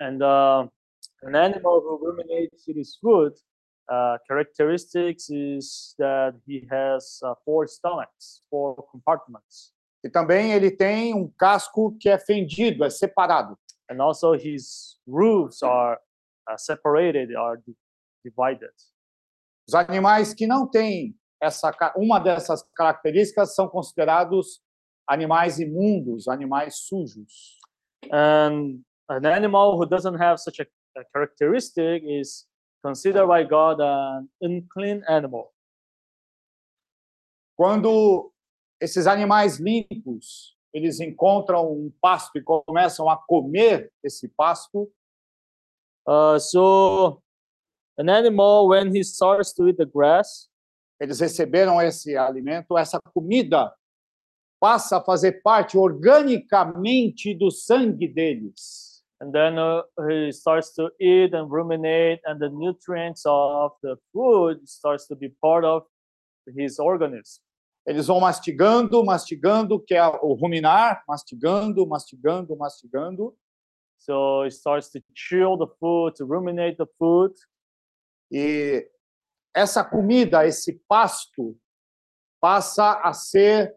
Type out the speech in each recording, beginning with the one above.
And uh, an animal who ruminates its food, uh, characteristics is that he has uh, four stomachs, four compartments, E também ele tem um casco que é fendido, é separado. and also his roofs are uh, separated, are di- divided. Os animais que não têm essa, uma dessas características são considerados animais imundos, animais sujos. And an animal who doesn't have such a, a characteristic is considered by God an unclean animal. Quando esses animais limpos, eles encontram um pasto e começam a comer esse pasto, Uh, so, an animal, when he starts to eat the grass, eles receberam esse alimento, essa comida passa a fazer parte organicamente do sangue deles. And then uh, he starts to eat and ruminate, and the nutrients of the food starts to be part of his organism. Eles vão mastigando, mastigando, que é o ruminar, mastigando, mastigando, mastigando, So he starts to chew the food, to ruminate the food, e essa comida, esse pasto, passa a ser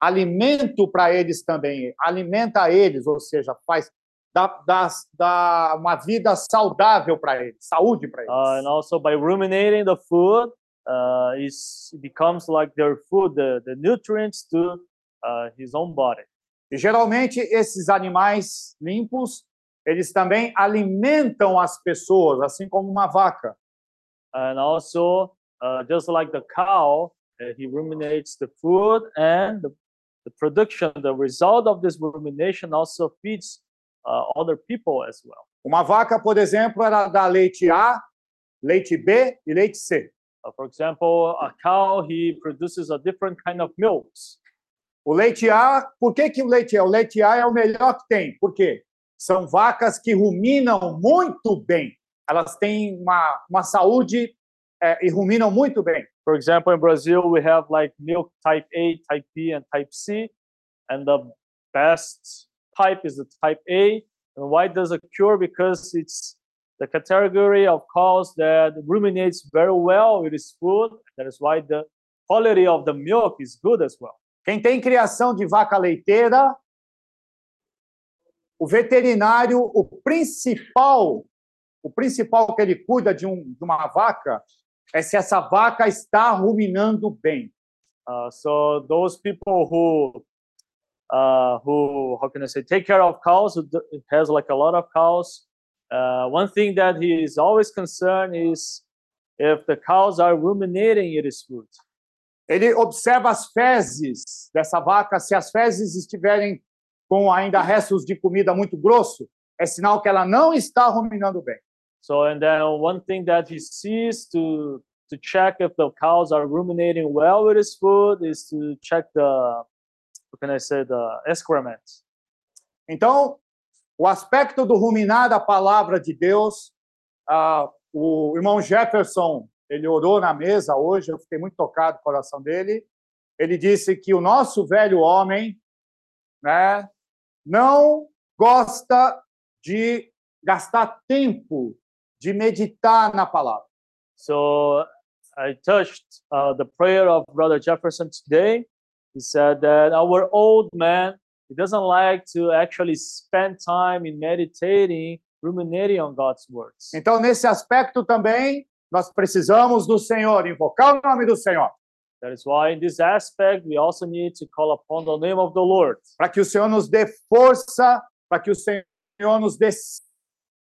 alimento para eles também, alimenta eles, ou seja, faz dá, dá, dá uma vida saudável para eles, saúde para eles. uh, and also by ruminating the food, uh, it becomes like their food, the, the nutrients to uh, his own body. E geralmente esses animais limpos, eles também alimentam as pessoas, assim como uma vaca. And also, uh, just like the cow, uh, he ruminates the food, and the, the production, the result of this rumination also feeds uh, other people as well. Uma vaca, por exemplo, ela dá leite A, leite B e leite C. Uh, for example, a cow, he produces a different kind of milks. O leite A, por que, que o leite A? O leite A é o melhor que tem. Por quê? São vacas que ruminam muito bem. Elas têm uma, uma saúde é, e ruminam muito bem. For example, in Brazil, we have like milk type A, type B, and type C, and the best type is the type A. And why does it cure? Because it's the category of cows that ruminates very well with its food. That is why the quality of the milk is good as well. Quem tem criação de vaca leiteira, o veterinário, o principal, o principal que ele cuida de, um, de uma vaca é se essa vaca está ruminando bem. Uh, so those people who uh, who how can I say take care of cows has like a lot of cows. Uh, one thing that he is always concerned is if the cows are ruminating its food. Ele observa as fezes dessa vaca, se as fezes estiverem com ainda restos de comida muito grosso, é sinal que ela não está ruminando bem. So and then one thing that he sees to to check if the cows are ruminating well with his food is to check the how can I say the. Então, o aspecto do ruminar da palavra de Deus, ah, o irmão Jefferson, ele orou na mesa hoje, eu fiquei muito tocado com o coração dele. Ele disse que o nosso velho homem, né, não gosta de gastar tempo de meditar na palavra. So I touched uh, the prayer of Brother Jefferson today. He said that our old man he doesn't like to actually spend time in meditating, ruminating on God's words. Então, nesse aspecto também, nós precisamos do Senhor, invocar o nome do Senhor, That is why, in this aspect, we also need to call upon the name of the Lord, para que o Senhor nos dê força, para que o Senhor nos dê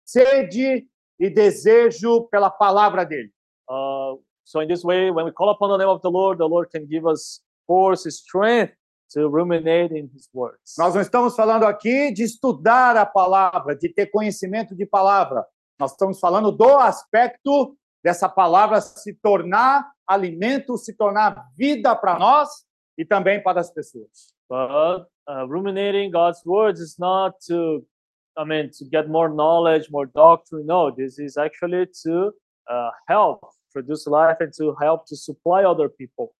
sede e desejo pela palavra dele. Uh, so, in this way, when we call upon the name of the Lord, the Lord can give us force, strength to ruminate in His words. Nós não estamos falando aqui de estudar a palavra, de ter conhecimento de palavra. Nós estamos falando do aspecto dessa palavra se tornar alimento, se tornar vida para nós e também para as pessoas. But uh, ruminating God's words is not to, I mean, to get more knowledge, more doctrine. No, this is actually to uh, help produce life and to help to supply other people.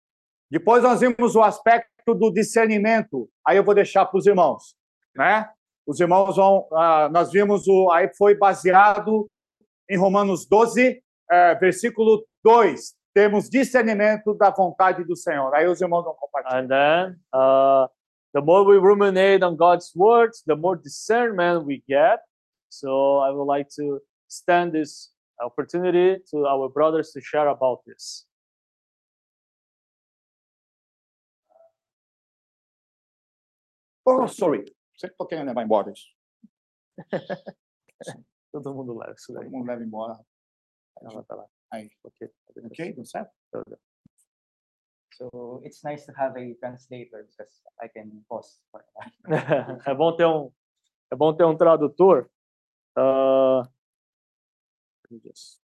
Depois nós vimos o aspecto do discernimento. Aí eu vou deixar para os irmãos, né? os irmãos vão. ah, nós vimos o. Aí foi baseado em Romanos 12, eh, versículo 2. Temos discernimento da vontade do Senhor. Aí os irmãos vão compartilhar. And then, uh, the more we ruminate on God's words, the more discernment we get. So I would like to extend this opportunity to our brothers to share about this. Oh, sorry. Sempre estou querendo levar embora isso. Todo mundo leva isso daí. Todo mundo leva embora. Ela tá lá. Aí. Ok. Ok? Tudo certo? So it's nice to have a translator because I can pause for é bom ter um é bom ter um tradutor. Just-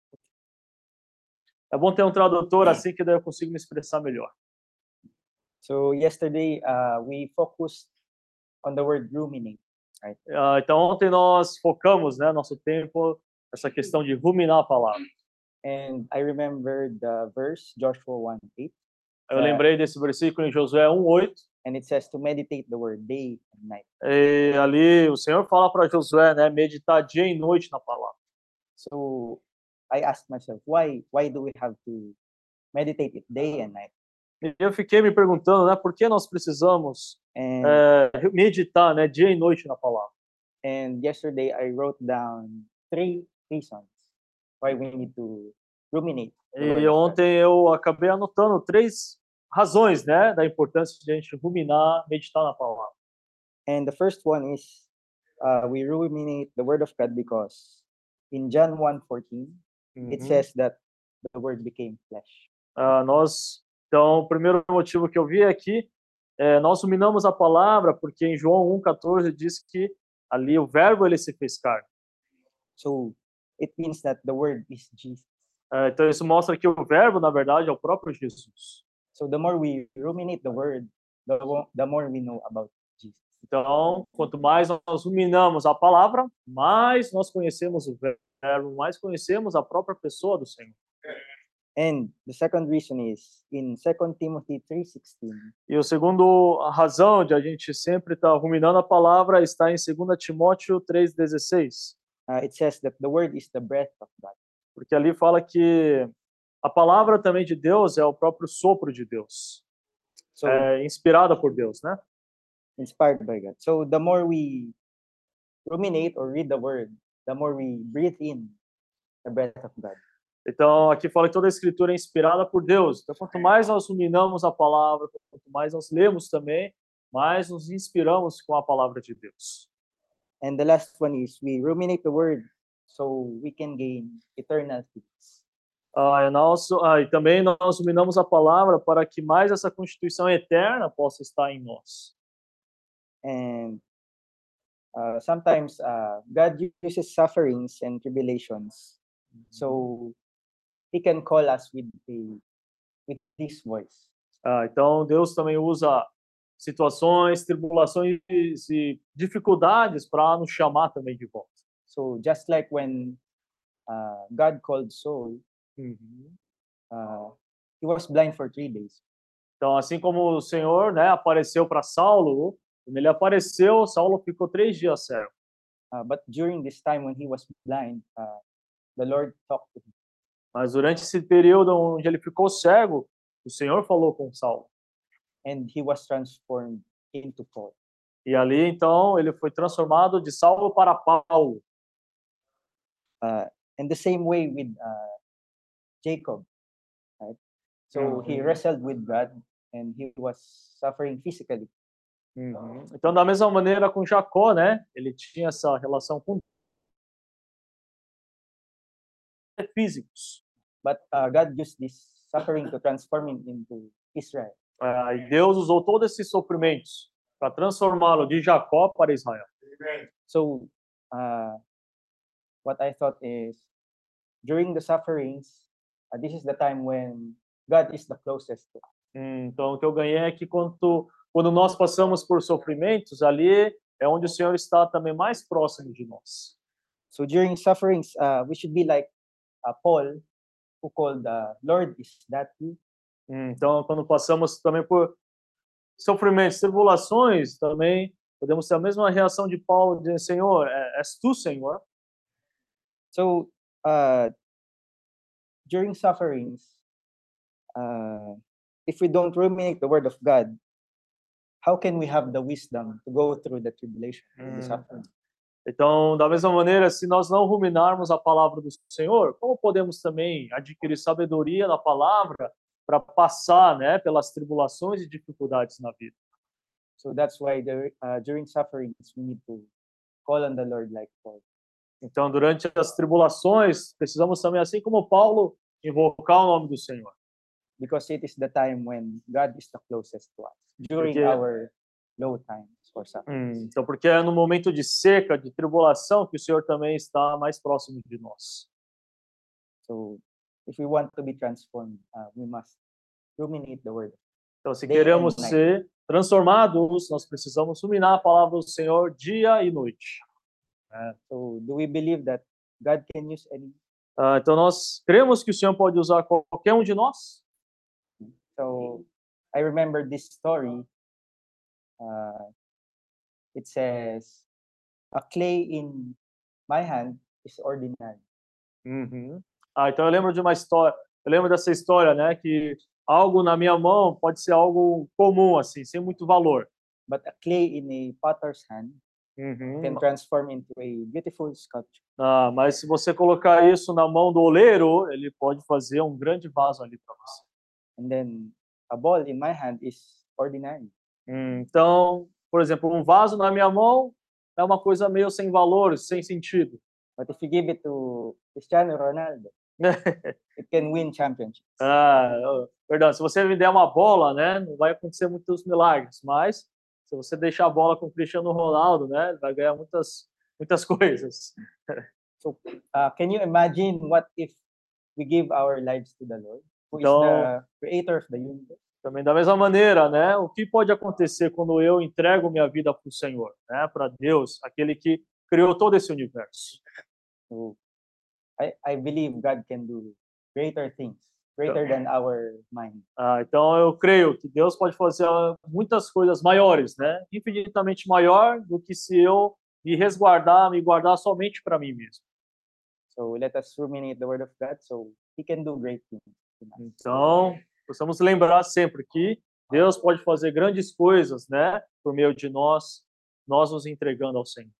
É bom ter um tradutor assim que daí eu consigo me expressar melhor. So yesterday uh, we focused on the word ruminate. Ah, então ontem nós focamos, né, nosso tempo essa questão de ruminar a palavra. And I the verse, Joshua 1 8, Eu É. lembrei desse versículo em Josué 1:8 and it says to meditate the word day and night. e ali o Senhor fala para Josué, né, meditar dia e noite na palavra. So I asked myself, why why do we have to meditate it day and night? E eu fiquei me perguntando, né, por que nós precisamos And eh, meditar, né, dia e noite na palavra? and yesterday I wrote down three reasons why we need to ruminate. E ontem eu acabei anotando três razões, né, da importância de a gente ruminar, meditar na palavra. And the first one is uh, we ruminate the word of God because in John 1:14 it Uhum. says that the word became flesh. Ah, nós, então, o primeiro motivo que eu vi é que eh, nós ruminamos a palavra porque em João 1:14 diz que ali o verbo ele se fez carne. So it means that the word is Jesus. Eh, então isso mostra que o verbo na verdade é o próprio Jesus. So the more we ruminate the word, the, the more we know about Jesus. Então, quanto mais nós ruminamos a palavra, mais nós conhecemos o verbo, mais conhecemos a própria pessoa do Senhor. And the second reason is in 2 Timothy 3:16 E o segundo a razão de a gente sempre estar ruminando a palavra está em 2 Timóteo 3:16, uh, it says that the word is the breath of God. porque ali fala que a palavra também de Deus é o próprio sopro de Deus, So é inspirada por Deus, né? inspired by God. So the more we ruminate or read the word, the more we breathe in the breath of God. Então, aqui fala que toda a escritura é inspirada por Deus. Então, quanto mais nós ruminamos a palavra, quanto mais nós lemos também, mais nos inspiramos com a palavra de Deus. And the last one is we ruminate the word so we can gain eternal peace. Ah, e, ah, e também nós ruminamos a palavra para que mais essa constituição eterna possa estar em nós. And uh, sometimes uh, God uses sufferings and tribulations so He can call us with a with His voice. Ah, então, Deus também usa situações, tribulações e dificuldades para nos chamar também de volta. So just like when uh, God called Saul, uh, he was blind for three days. Então, assim como o Senhor né, apareceu para Saulo, quando ele apareceu, Saulo ficou três dias cego. Uh, but during this time when he was blind, uh, the Lord talked to him. Mas durante esse período onde ele ficou cego, o Senhor falou com Saulo. and he was transformed into Paul. E ali, então, ele foi transformado de Saulo para Paulo. Uh, and the same way with uh, Jacob, right? So he Mhm. wrestled with God and he was suffering physically. Então, da mesma maneira com Jacó, né? Ele tinha essa relação com físicos. But uh, God used this suffering to transform him into Israel. Ah, e Deus usou todos esses sofrimentos para transformá-lo de Jacó para Israel. So uh, what I thought is during the sufferings, uh, this is the time when God is the closest to us. Então, o que eu ganhei é que quando, quando nós passamos por sofrimentos, ali é onde o Senhor está também mais próximo de nós. So during sufferings, uh, we should be like uh, Paul, who called the Lord, is that you? Então, quando passamos também por sofrimentos, tribulações, também podemos ter a mesma reação de Paulo, dizendo, Senhor, és tu, Senhor. So, uh, during sufferings, uh, if we don't ruminate the word of God, how can we have the wisdom to go through the tribulation, through the Mm. suffering? Então, da mesma maneira, se nós não ruminarmos a palavra do Senhor, como podemos também adquirir sabedoria na palavra para passar, né, pelas tribulações e dificuldades na vida? So that's why the, uh, during sufferings, we need to call on the Lord like Paul. Então, durante as tribulações, precisamos também, assim como Paulo, invocar o nome do Senhor. because it is the time when God is the closest to us during Porque- our low times or suffering. Então, porque é no momento de seca, de tribulação, que o Senhor também está mais próximo de nós. So if we want to be transformed, uh, we must ruminate the word. Então, se Day queremos ser transformados, nós precisamos ruminar a palavra do Senhor dia e noite. So do we believe that God can use any? Ah, então, nós cremos que o Senhor pode usar qualquer um de nós. So I remember this story. Uh, it says, "A clay in my hand is ordinary, Ah, então eu lembro de uma história, eu lembro dessa história, né, que algo na minha mão pode ser algo comum, assim, sem muito valor. but a clay in a potter's hand can transform into a beautiful sculpture." Ah, mas se você colocar isso na mão do oleiro, ele pode fazer um grande vaso ali para você. And then a ball in my hand is ordinary. Então, por exemplo, um vaso na minha mão é uma coisa meio sem valor, sem sentido. But if you give it to Cristiano Ronaldo, it can win championships. Ah, perdão, se você me der uma bola, né, não vai acontecer muitos milagres, mas se você deixar a bola com o Cristiano Ronaldo, né, vai ganhar muitas muitas coisas. Uh, can you imagine what if we give our lives to the Lord, who is No. the creator of the universe? Também da mesma maneira, né, o que pode acontecer quando eu entrego minha vida para o Senhor, né, para Deus, aquele que criou todo esse universo. So I, I believe God can do greater things, greater than our mind. Ah, então eu creio que Deus pode fazer muitas coisas maiores, né? Infinitamente maior do que se eu me resguardar, me guardar somente para mim mesmo. So let us ruminate the word of God so he can do great things. Então, possamos lembrar sempre que Deus pode fazer grandes coisas, né? Por meio de nós, nós nos entregando ao Senhor.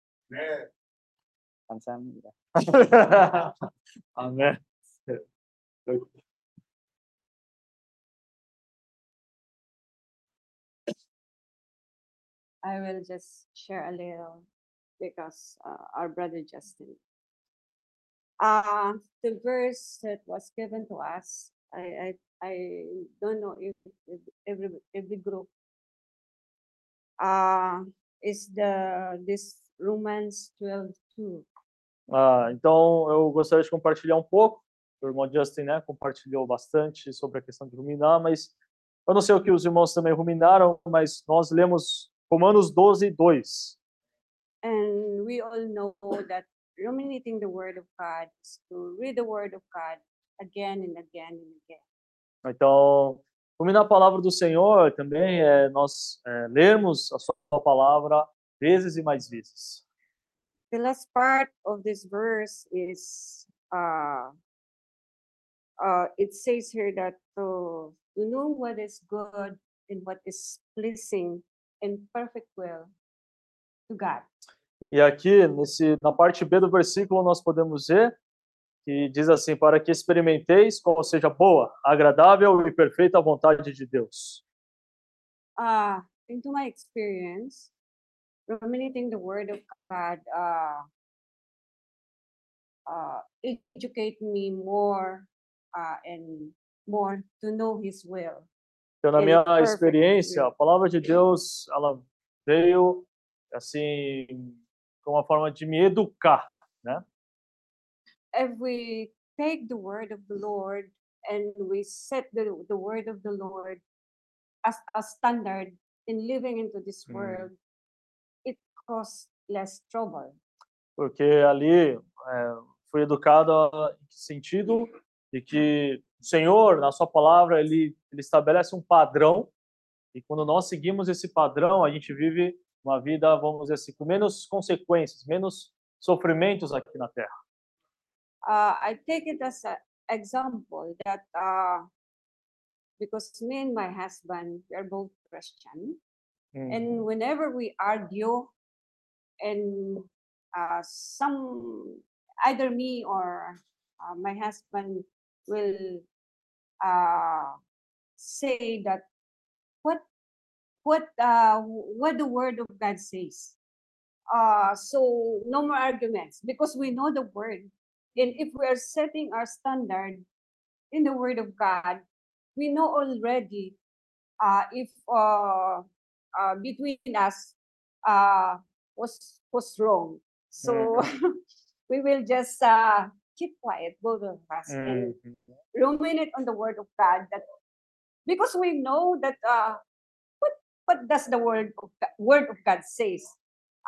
Kamsahamnida. Amém. I will just share a little because uh, our brother Justin. Uh, the verse that was given to us, I, I, I don't know if, if every, every group uh, is the this Romans 12 2. Ah, então, eu gostaria de compartilhar um pouco. O irmão Justin né, compartilhou bastante sobre a questão de ruminar, mas eu não sei o que os irmãos também ruminaram, mas nós lemos Romanos 12, 2. And we all know that ruminating the word of God is to read the word of God again and again and again. Então, ruminar a palavra do Senhor também é nós é, lermos a sua palavra vezes e mais vezes. the last part of this verse is uh uh it says here that to, to know what is good and what is pleasing and perfect will to God. E aqui, nesse, na parte B do versículo, nós podemos ver que diz assim: Para que experimenteis qual seja boa, agradável e perfeita a vontade de Deus. Uh into my experience, ruminating the word of God uh uh educate me more uh and more to know his will. Então, na minha experiência, a palavra de Deus, ela veio assim, com uma forma de me educar. If we take the word of the Lord and we set the, the word of the Lord as a standard in living into this Mm. world, it causes less trouble. porque ali é, fui educado em que sentido de que o Senhor, na sua palavra, ele, ele estabelece um padrão e quando nós seguimos esse padrão, a gente vive uma vida, vamos dizer assim, com menos consequências, menos sofrimentos aqui na Terra. Uh, I take it as an example that uh, because me and my husband we are both Christian, and whenever we argue, and uh, some either me or uh, my husband will uh, say that what what uh, what the word of God says. Uh, so no more arguments because we know the word and if we are setting our standard in the Word of God, we know already uh, if uh, uh, between us uh, was was wrong. So we will just uh, keep quiet, both of us, and Mhm. ruminate on the Word of God. That because we know that uh, what what does the Word of God, Word of God says?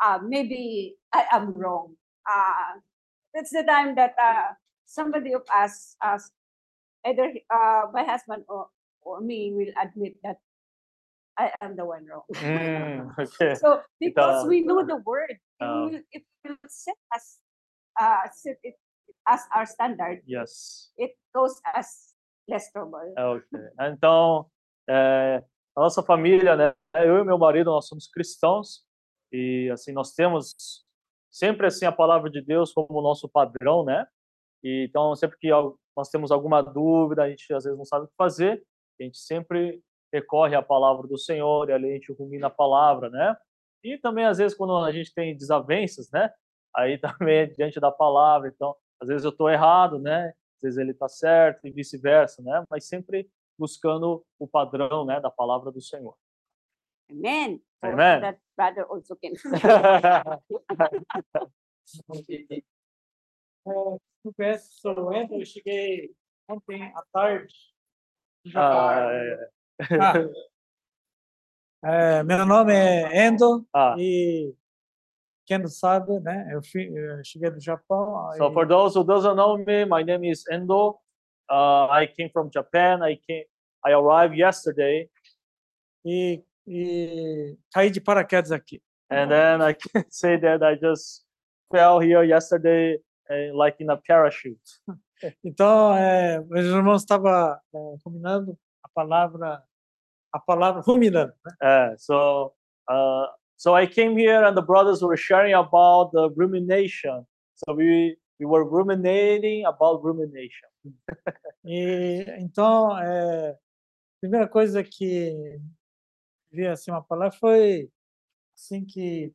Uh, maybe I am wrong. Uh, that's the time that uh, somebody of us, us either uh, my husband or, or me, will admit that I am the one wrong. Mm, okay. so because uh, we know the word, it uh, will, it will set us, uh, set it as our standard. Yes. It goes as less trouble. Ok. Então, é, a nossa família, né? Eu e meu marido, nós somos cristãos e assim nós temos sempre assim a palavra de Deus como nosso padrão, né? E, então, sempre que nós temos alguma dúvida, a gente às vezes não sabe o que fazer, a gente sempre recorre à palavra do Senhor e ali a gente rumina a palavra, né? E também às vezes quando a gente tem desavenças, né? Aí também é diante da palavra, então às vezes eu estou errado, né? Às vezes ele está certo e vice-versa, né? Mas sempre buscando o padrão, né, da palavra do Senhor. Amen. So Amen. That brother also can. É, eu peço, sou o Endo, eu cheguei ontem à tarde. Ah, é. É, meu nome é Endo Ah, e quem não sabe, né? Eu, fui, eu cheguei do Japão. so e- for those who doesn't know me, my name is Endo. Uh, I came from Japan. I came. I arrived yesterday, e, e caí de paraquedas aqui. and then I can say that I just fell here yesterday, uh, like in a parachute. Então, é, meus irmãos estavam é, combinando a palavra, a palavra ruminando. Né? Uh, so, uh, so I came here, and the brothers were sharing about the rumination. So we we were ruminating about rumination. E então, é, a primeira coisa que vi assim uma palavra foi assim que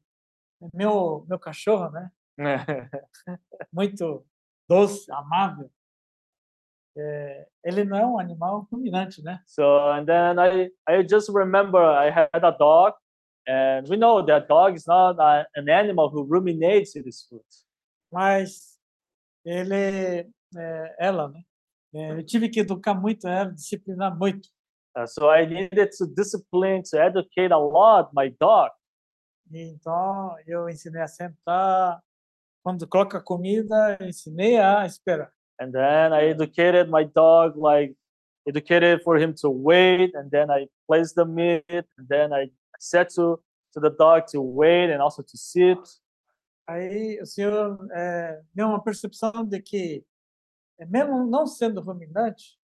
meu meu cachorro, né? Muito doce, amável. é, ele não é um animal ruminante, né? So and then I I just remember I had a dog, and we know that dog is not a, an animal who ruminates its food. Mas ele, é, ela, né? É, eu tive que educar muito ela, disciplinar muito. Uh, so I needed to discipline to educate a lot my dog. Então eu ensinei a sentar. Quando coloca comida, eu ensinei a esperar. And then I educated my dog like educated for him to wait, and then I placed the meat, and then I said to to the dog to wait and also to sit. Aí o senhor é, deu uma percepção de que, é, mesmo não sendo ruminante,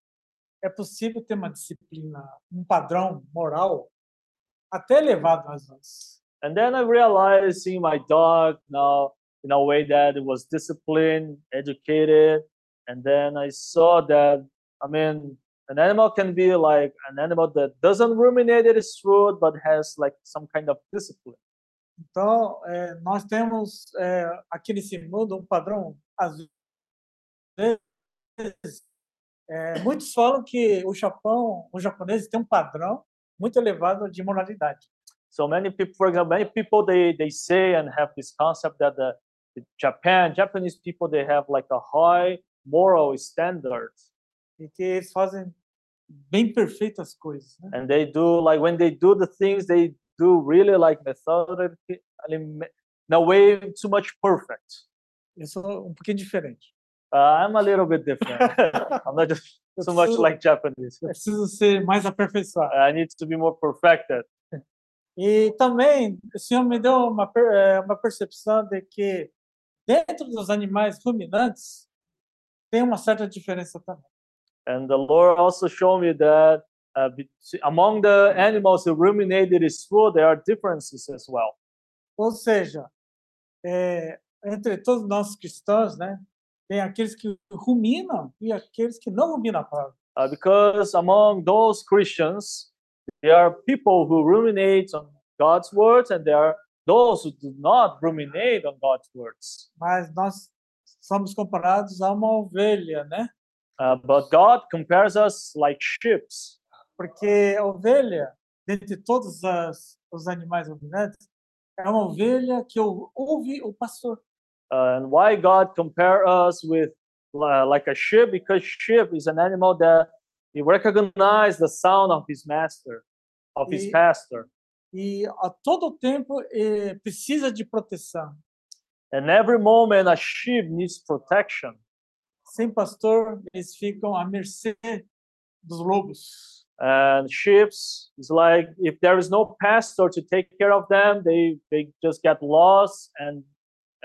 é possível ter uma disciplina, um padrão moral até elevado às vezes. And then I realized seeing my dog now in a way that it was disciplined, educated, and then I saw that I mean an animal can be like an animal that doesn't ruminate its food but has like some kind of discipline. Então, é, nós temos é, aqui nesse mundo um padrão, às vezes, é, muitos falam que o Japão, os japoneses têm um padrão muito elevado de moralidade. So many people, for example, many people they they say and have this concept that the, the Japan Japanese people they have like a high moral standard, e que eles fazem bem perfeitas coisas. Né? and they do like when they do the things they do really like methodically in a way too much perfect. Eu sou um pouquinho diferente. Uh, I'm a little bit different. I'm not just so much like Japanese. Preciso ser mais aperfeiçoado. I need to be more perfected. E também o Senhor me deu uma, eh, uma percepção de que dentro dos animais ruminantes tem uma certa diferença também. And the Lord also showed me that uh, among the animals who ruminate this food, there are differences as well. Ou seja, eh, entre todos nós cristãos, né, tem aqueles que ruminam e aqueles que não ruminam a palavra. Uh, because among those Christians, there are people who ruminate on God's words, and there are those who do not ruminate on God's words. Mas nós somos comparados a uma ovelha, né? Uh, but God compares us like sheep. Porque a ovelha, dentre todos as, os animais ruminantes, é uma ovelha que ou- ouve o pastor. Uh, and why God compare us with uh, like a sheep? Because sheep is an animal that he recognize the sound of his master, of his E- pastor, E a todo tempo eh, precisa de proteção. and every moment a sheep needs protection. Sem pastor, eles ficam à mercê dos lobos. And sheep is like if there is no pastor to take care of them, they they just get lost, and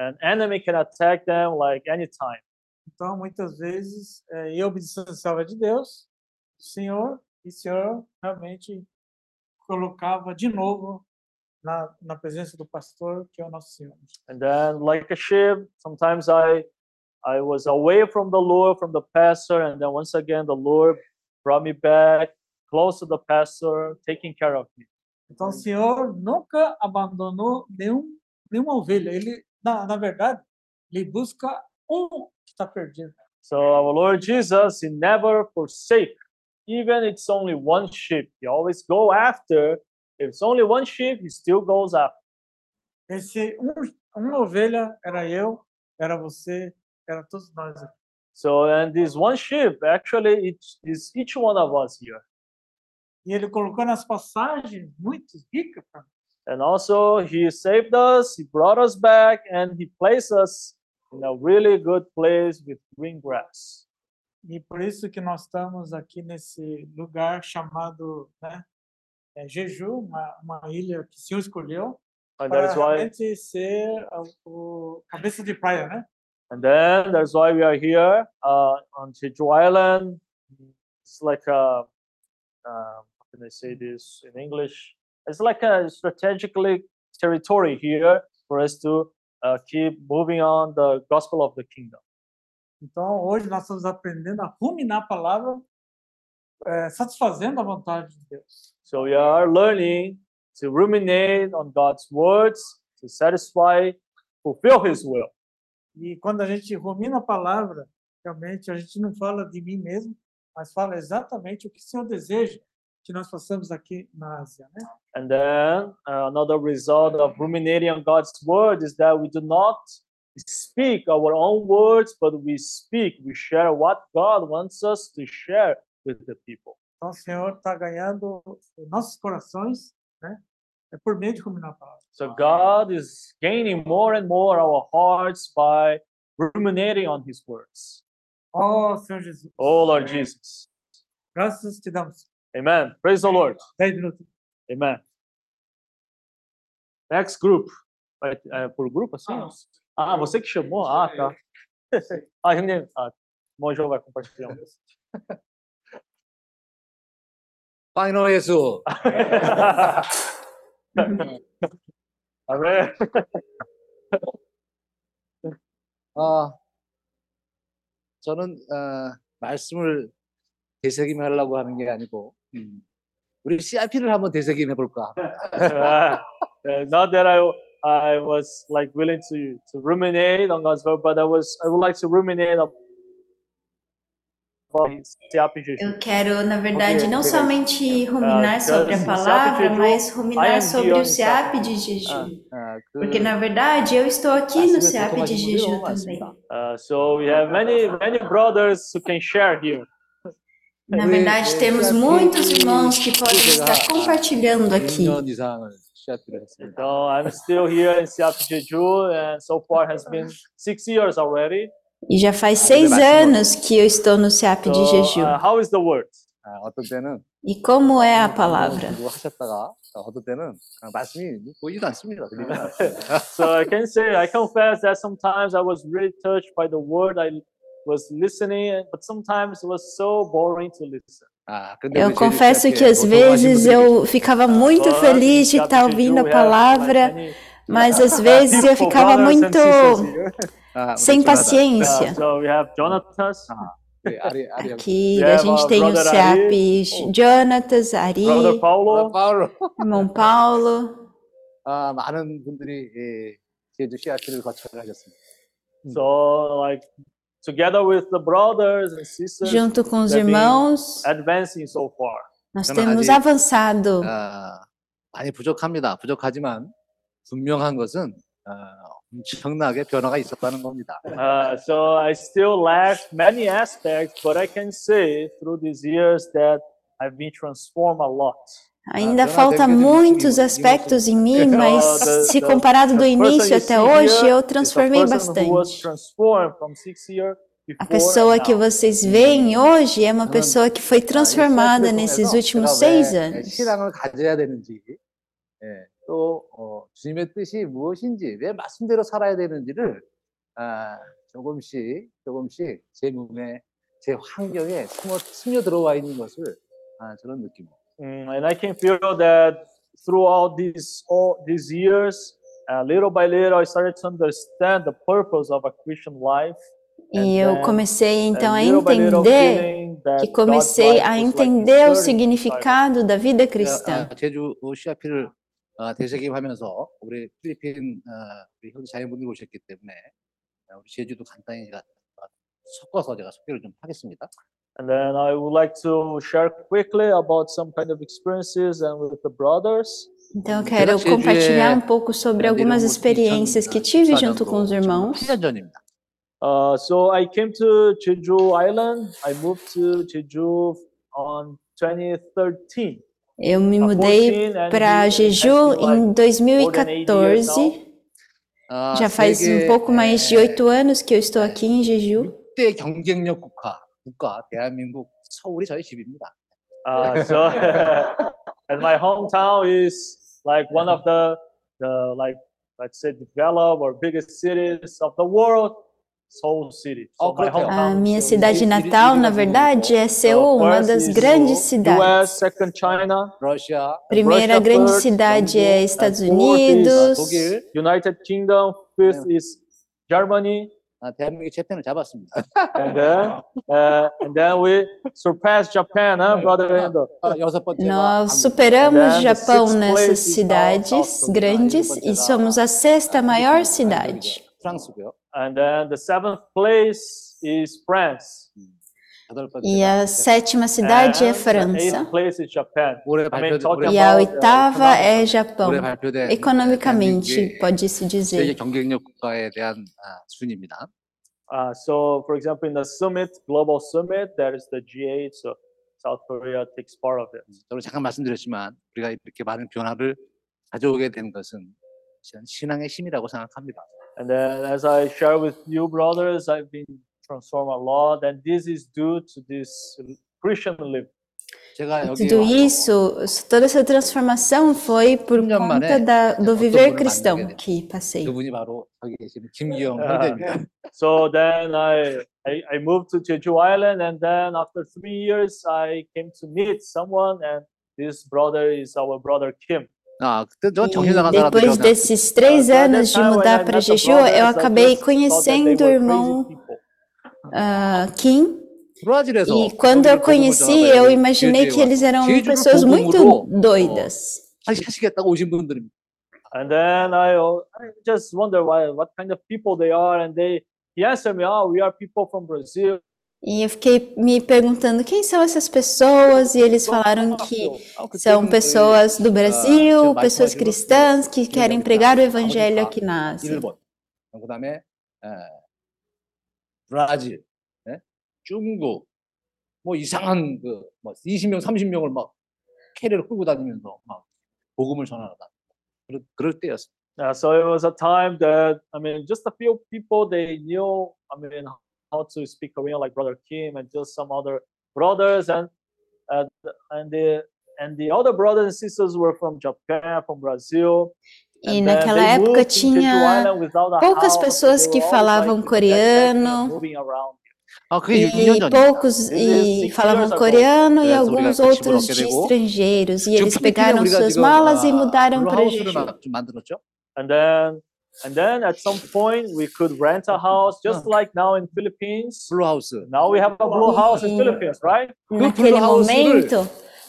an enemy can attack them like anytime. Então, muitas vezes, eh, eu me distanciava de Deus, do Senhor, e o Senhor realmente colocava de novo na, na presença do pastor, que é o nosso Senhor. And then, like a sheep, sometimes I I was away from the Lord, from the pastor, and then once again the Lord brought me back close to the pastor, taking care of me. Então, o Senhor nunca abandonou nenhum, nenhuma ovelha. Ele, na, na verdade, ele busca um que está perdido. So our Lord Jesus, He never forsake, even it's only one sheep. He always go after. If it's only one sheep, He still goes after. Esse um, uma ovelha era eu, era você, era todos nós aqui. So and this one sheep actually it is each one of us here. E ele colocou nas passagens muito ricas para And also He saved us, He brought us back, and He placed us in a really good place with green grass. E por isso que nós estamos aqui nesse lugar chamado né, é, Jeju, uma, uma ilha que o Senhor escolheu And para that's why realmente ser o cabeça de praia, né? And then that's why we are here uh, on Jeju Island. It's like a, uh, how can I say this in English? It's like a strategically territory here for us to uh, keep moving on the gospel of the kingdom. Então, hoje nós estamos aprendendo a ruminar a palavra, é, satisfazendo a vontade de Deus. So we are learning to ruminate on God's words to satisfy, fulfill His will. E quando a gente rumina a palavra, realmente a gente não fala de mim mesmo, mas fala exatamente o que o Senhor deseja que nós façamos aqui na Ásia, né? And then uh, another result of ruminating on God's word is that we do not speak our own words, but we speak, we share what God wants us to share with the people. Então, o Senhor está ganhando nossos corações, né? É por meio de ruminar a palavra. So God is gaining more and more our hearts by ruminating on His words. Oh, Senhor Jesus. Oh Lord Jesus. Graças te damos. Amen. Praise the Lord. 10 minutos. Amen. Next group. Vai, é, por grupo assim? Ah, você que chamou? Ah, tá. Ah, gente, ah, o João vai compartilhar. um. 파이너 예수. Amém. 아, 저는 어, 말씀을 되새김 하려고 하는 게 아니고 음, 우리 CRP를 한번 되새김해 볼까? Uh, uh, not that I I was like willing to to ruminate on God's word, but I was I would like to ruminate on on Siap e Jeju. Eu quero, na verdade, não beleza. somente ruminar Ah, sobre a então, palavra, Jeju, mas I ruminar am sobre here o in SEAP Siap. de Jeju. 아, 그 Porque, na verdade, eu estou aqui no 말씀에 SEAP de 동통하신 분들이 Jeju 너무 também. 많습니다. Uh, so we have many many brothers who can share here. Na verdade, temos muitos irmãos que podem estar compartilhando aqui. Então, I'm still here in Seattle, Jeju, and so far has been six years already. E já faz seis anos que eu estou no SEAP de Jeju. Word? E como é a palavra? so I can say I confess that sometimes I was really touched by the word I was listening, but sometimes it was so boring to listen. 아, 근데 Eu 우리 제주 confesso 씨한테 que às 보통하신 vezes 분들이 eu ficava muito But feliz de in estar Chapter ouvindo a two, we have, like, palavra, many mas às vezes eu people, ficava brothers and muito sisters here. 아, 우리 sem 조나단, paciência. Uh, so we have Jonathan, 우리 아리 아리 형, Aqui Yeah, a gente my tem o brother SEAP Ari. Jonatas, Ari, brother Paulo, 파울로 irmão Paulo. 아, 많은 분들이 예, 제주 씨앗을 거쳐가셨습니다. so like together with the brothers and sisters, Junto com os irmãos, advancing so far. nós temos 아직- avançado. 아, 많이 부족합니다. 부족하지만 분명한 것은 아, 엄청나게 변화가 있었다는 겁니다. Uh, so I still lack many aspects, but I can say through these years that I've been transformed a lot. Ainda Ah, falta deve ter muitos sido- aspectos em mim, Uh, mas the- se the- comparado do the person início you até see hoje, here eu is a transformei person who was bastante. transformed from six years A before pessoa and que now. vocês veem hoje é uma 저는, pessoa que foi 아, 이 transformada 씨앗을 nesses 통해서 últimos 제가 seis 왜, 예, anos. 신앙을 가져야 되는지, 예, 또 어, 주님의 뜻이 무엇인지, 왜 말씀대로 살아야 되는지를 아, 조금씩 조금씩 제 몸에, 제 환경에 스며, 스며 들어와 있는 것을 아, 저는 느낍니다. Mm, and I can feel that throughout these all these years, uh, little by little, I started to understand the purpose of a Christian life. and E eu then- comecei então and a little by little entender feeling that que God's comecei life a was like entender o inserted inside significado da vida 제가, cristã. 아, 제주 CRP를 아, 대세기하면서 우리 필리핀 아, 우리 형 자연분들이 오셨기 때문에 아, 우리 제주도 간단히 제가 아, 섞어서 제가 소개를 좀 하겠습니다. And then I would like to share quickly about some kind of experiences and with the brothers. Então eu quero compartilhar um pouco sobre algumas experiências que tive junto com os irmãos. Uh, so I came to Jeju Island. I moved to Jeju on 2013. Eu me mudei para Jeju em 2014. Já faz um pouco mais de oito anos que eu estou aqui em Jeju. 6대 경쟁력 국가, 국가 대한민국 서울이 저희 집입니다. Uh, so, and my hometown is like one of the, the like let's say developed or biggest cities of the world, Seoul City. So Oh, my 그렇죠. A hometown. is minha Seoul cidade City. natal, na verdade, é So Seul, uma first das is grandes US, cidades. second China, 러시아, Primeira Russia grande third, cidade é and Estados fourth is Unidos. 독일, United Kingdom, fifth is Germany, 아, 대한민국의 챔피언을 잡았습니다. and then uh, and then we surpassed Japan, huh, brother Endo? 아, 여섯 번째가 Nós 한국. superamos And then the Japão sixth nessas place is cidades South- South grandes e somos a sexta maior cidade. 프랑스고요. And then the seventh place is France. 여덟 번째가 E a sétima cidade é França. E a uh, oitava é Japão. Economicamente, pode-se dizer. 아. Uh, so, for example, in the summit, global summit, there is the G8. So, South Korea takes part of it. 저는 잠깐 말씀드렸지만 우리가 이렇게 많은 변화를 가져오게 된 것은 신앙의 힘이라고 생각합니다. And then, as I share with you, brothers, I've been transform a lot, and this is due to this Christian living. Tudo isso, toda essa transformação foi por conta da, do viver cristão que passei. Uh, so then I, I, moved to Jeju Island and then after three years I came to meet someone and this brother is our brother Kim. Depois desses três anos de mudar para Jeju, eu acabei conhecendo o irmão uh, Kim. E quando eu conheci, eu imaginei que eles eram pessoas muito doidas. And then I just wonder why, what kind of people they are, and they he answered me, "Oh, we are people from Brazil." E eu fiquei me perguntando quem são essas pessoas, e eles falaram que são pessoas do ah, Brasil, pessoas cristãs que querem pregar o evangelho aqui na Ásia. 브라질, 예? 중국, 뭐 이상한 그 뭐 20명, 30명을 막 캐리어를 끌고 다니면서 막 복음을 전하다. 그럴, 그럴 때였어요. Uh, so it was a time that I mean, just a few people they knew. I mean, how to speak Korean, like Brother Kim and just some other brothers, and uh, and the and the other brothers and sisters were from Japan, from Brazil. E naquela época tinha poucas pessoas que falavam coreano e poucos e falavam coreano e alguns outros de estrangeiros. E eles pegaram suas malas e mudaram para Jeju. And then at some point we could rent a house, just like now in Philippines. Blue house. Now we have a blue house in Philippines, right? Naquele momento,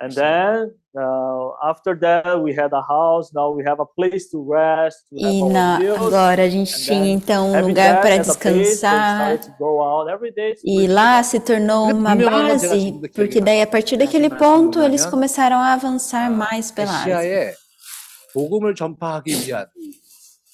And then uh, after that we had a house. Now we have a place to rest. To E have na, our meals. agora a gente And tinha then então um having lugar that para as a base, they descansar. started to go out every day to E preach lá se tornou Mas uma primeiro ano, 제가 base, 지금 느끼는 porque 게 daí a partir daquele 말씀을 ponto eles 보면, começaram a avançar mais pela Ásia. 아시아에 복음을 전파하기 위한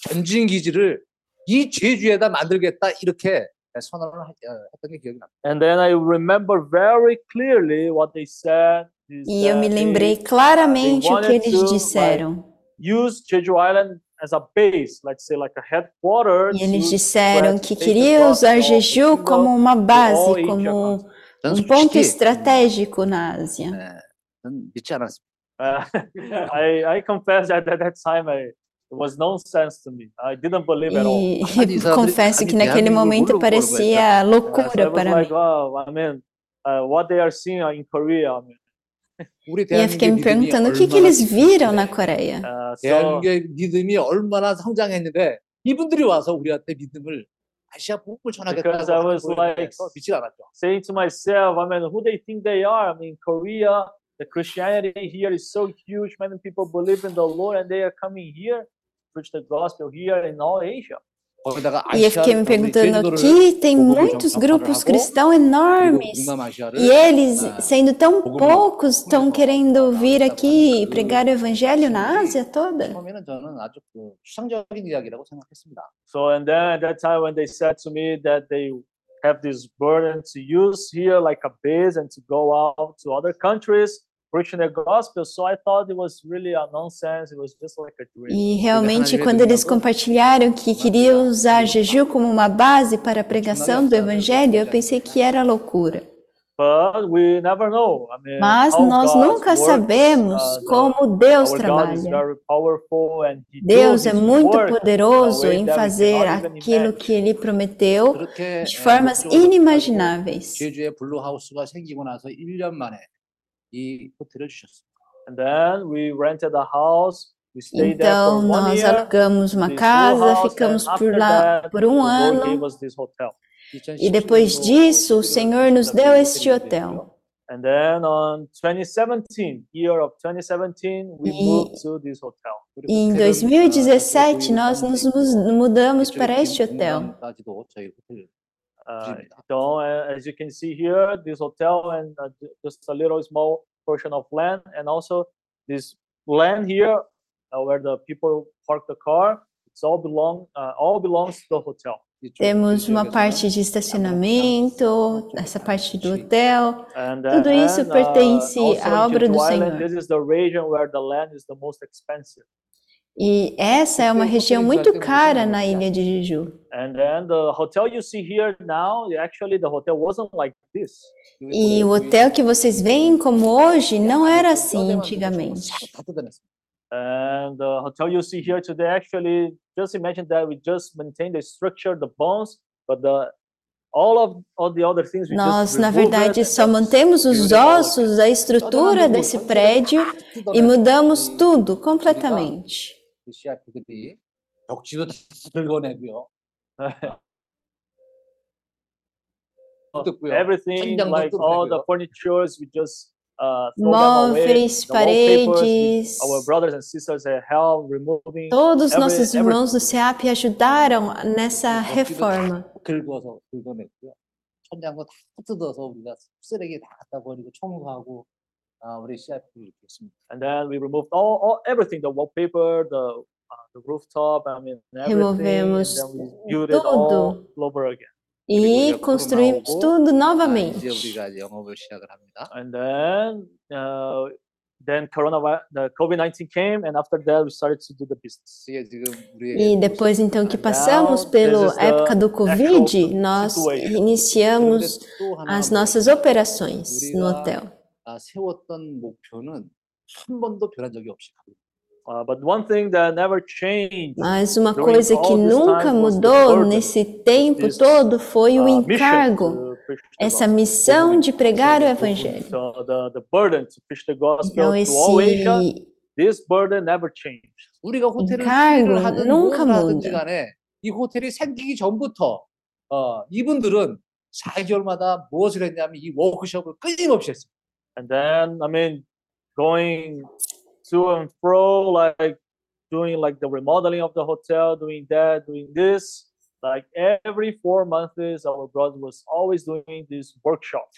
전진 기지를 이 제주에다 만들겠다 이렇게 선언을 하- 어, 했던 게 기억이 납니다. And then I remember very clearly what they said. E eu me uh, lembrei claramente o que eles disseram. Use Jeju Island as a base, let's say like a headquarters. E eles disseram que queriam usar Jeju como uma base, como um ponto estratégico na Ásia. Uh, I, I confess that at that time I It was nonsense to me. I didn't believe at all. E confesso que naquele momento parecia loucura para mim. I mean, uh, what they are seeing in Korea, I mean, E eu fiquei me perguntando o que, que eles viram na Coreia. uh, so 대한민국의 믿음이 얼마나 성장했는데 이분들이 와서 우리한테 믿음을 아시아 복음을 Because I was like- saying to myself, I mean, who they think they are? I mean, Korea, the Christianity here is so huge. Many people believe in the Lord, and they are coming here, preach the gospel here in all Asia. E eu fiquei me perguntando aqui, tem muitos grupos cristãos enormes, e eles, sendo tão poucos, estão querendo vir aqui e pregar o evangelho na Ásia toda? So, and then at that time when they said to me that they have this burden to use here like a base and to go out to other countries, preaching the gospel, so I thought it was really a nonsense. It was just like a dream. E realmente, 하나님의 quando eles 능력은 compartilharam que queriam usar Jeju como uma base para a pregação do evangelho, eu pensei que era loucura. But we never know. I mean, Mas how nós God nunca works, sabemos uh, the- como Deus our God is trabalha. very powerful and he Deus do é his muito work poderoso way em that we fazer cannot even aquilo imagine. que ele prometeu 그렇게 de 예, formas 목적으로 inimagináveis. 제주에 블루하우스가 생기고 나서 1년 만에 e então nós alugamos uma casa, ficamos por lá por um ano. E depois disso, o Senhor nos deu este hotel. E. Em 2017 nós nos mudamos para este hotel. Uh, so as you can see here, this hotel and uh, just a little small portion of land, and also this land here uh, where the people park the car, it's all belong uh, all belongs to the hotel. Temos uma parte de estacionamento, essa parte do hotel. Tudo isso pertence à obra do Senhor. E essa é uma região muito cara na ilha de Jeju. E o hotel que vocês veem como hoje não então, era assim antigamente. And the hotel you see here today, actually, just imagine that we just maintain the structure, the bones, but the nós, na verdade, só mantemos os ossos, a estrutura desse prédio e mudamos tudo tá. completamente. CIP들이 벽지도 다 긁어내고요. 뜯고요. everything, 천장도 like all the 뜯어내고요. furnitures, we just uh, throw them away. Móveis, The wallpapers, paredes, our brothers and sisters have help removing. todos every- nossos every- irmãos do SEAP ajudaram nessa reforma. 긁어서 긁어냈고요. 천장도 다 뜯어서 우리가 쓰레기 다 갖다 버리고 청소하고 Uh, and then we removed all, all everything, the wallpaper, the uh, the rooftop, I mean. Removemos and then we built it all over again. E construímos tudo novamente. And then uh, then corona, the COVID-19 came and after that we started to do the business. E depois então que passamos pela época do COVID, nós iniciamos as nossas operações no hotel. 아, 세웠던 목표는 한 번도 변한 적이 없이 가고. Uh, but one thing that never changed Mas uma coisa que this nunca mudou nesse tempo this, todo foi o uh, mission encargo, to the essa missão de pregar o evangelho. So the, the burden to preach the gospel Então to all Asia, esse this burden never changed. 우리가 호텔을 하든 nunca muda. 간에 이 호텔이 생기기 전부터 어, 이분들은 4개월마다 무엇을 했냐면 이 워크숍을 끊임없이 했습니다. and then I mean, going to and fro, like doing like the remodeling of the hotel, doing that, doing this. Like every four months, our brother was always doing this workshop.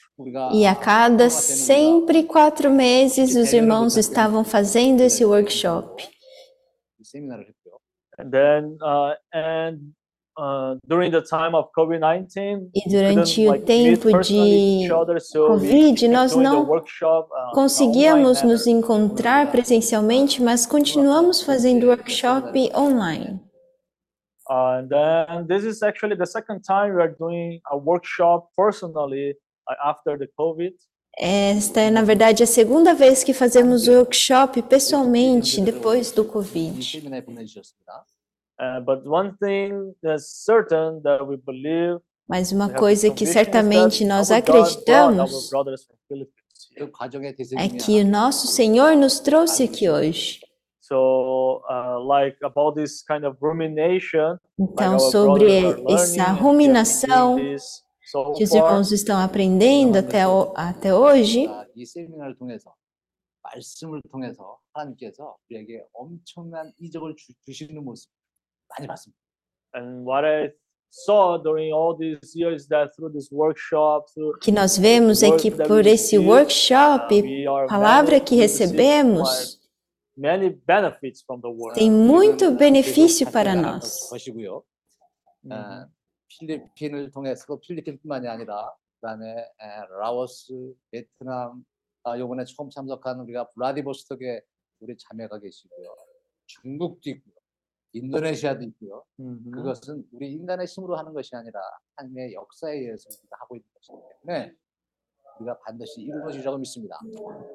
E a cada sempre quatro meses, os irmãos estavam fazendo esse workshop. And then, uh, and uh, during the time of COVID-19, E durante o tempo de Covid, nós não workshop, uh, conseguíamos nos encontrar presencialmente, mas continuamos fazendo workshop online. Uh, and then this is actually the second time we are doing a workshop personally after the COVID. Esta é, na verdade, a segunda vez que fazemos workshop pessoalmente depois do 이 Covid. 세미나에 보내주셨습니다. Uh, but one thing that's certain that we believe, Mas we uma have this coisa que conviction is certamente that nós our God brought our acreditamos brothers from Philippines here. 그 과정의 é 대상이 que o nosso Senhor nos trouxe aqui hoje. So, uh, like about this kind of rumination, like Então, our sobre brothers are learning, essa and we have been ruminação doing this so que os far. irmãos estão aprendendo até, o- até hoje, 아, 이 세미나를 통해서 말씀을 통해서 하나님께서 우리에게 엄청난 이적을 주, 주시는 모습 많이 봤습니다. And what I saw during all these years that through this workshop, through o que nós vemos é que por esse workshop, we are palavra que recebemos, many benefits from the word. tem muito benefício para nós. 것이고요. Mhm. 아, 필리핀을 통해서 필리핀뿐만이 아니라 그다음에 에, 라오스, 베트남, 아, 요번에 처음 참석한 우리가 블라디보스톡에 우리 자매가 계시고요. 중국도 있고요. 인도네시아도 있고요. Mhm. 그것은 우리 인간의 힘으로 하는 것이 아니라 하나님의 역사에 의해서 우리가 하고 있는 것이기 때문에 우리가 반드시 이루어지리라고 믿습니다.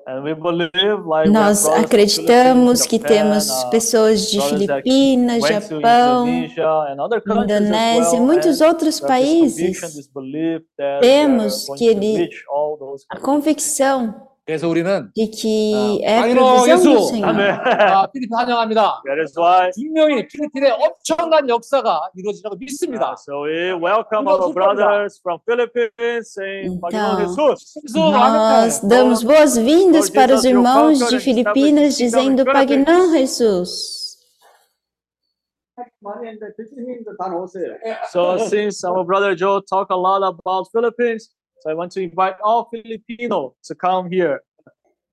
And we believe, like, we have Nós brothers from acreditamos Philippines, que Japan, temos uh, pessoas de brothers that Filipinas, went to Japão, Indonesia and other countries as Indonésia e well, muitos and outros we have this conviction, países. this belief that we are Temos going que to ele- reach all those A countries. convicção 그래서 우리는 de que Ah, é a provisão do. Senhor. Amen. 아, 필리핀 환영합니다. That is why 분명히 필리핀에 엄청난 역사가 이루어지라고 믿습니다. Uh, so we welcome our brothers from Philippines, saying, Panginoon Jesus. Nós 아멘. damos boas-vindas para os irmãos de Filipinas, in dizendo. Pagnão Jesus. So since our brother Joe talked a lot about Philippines, so I want to invite all Filipino to come here.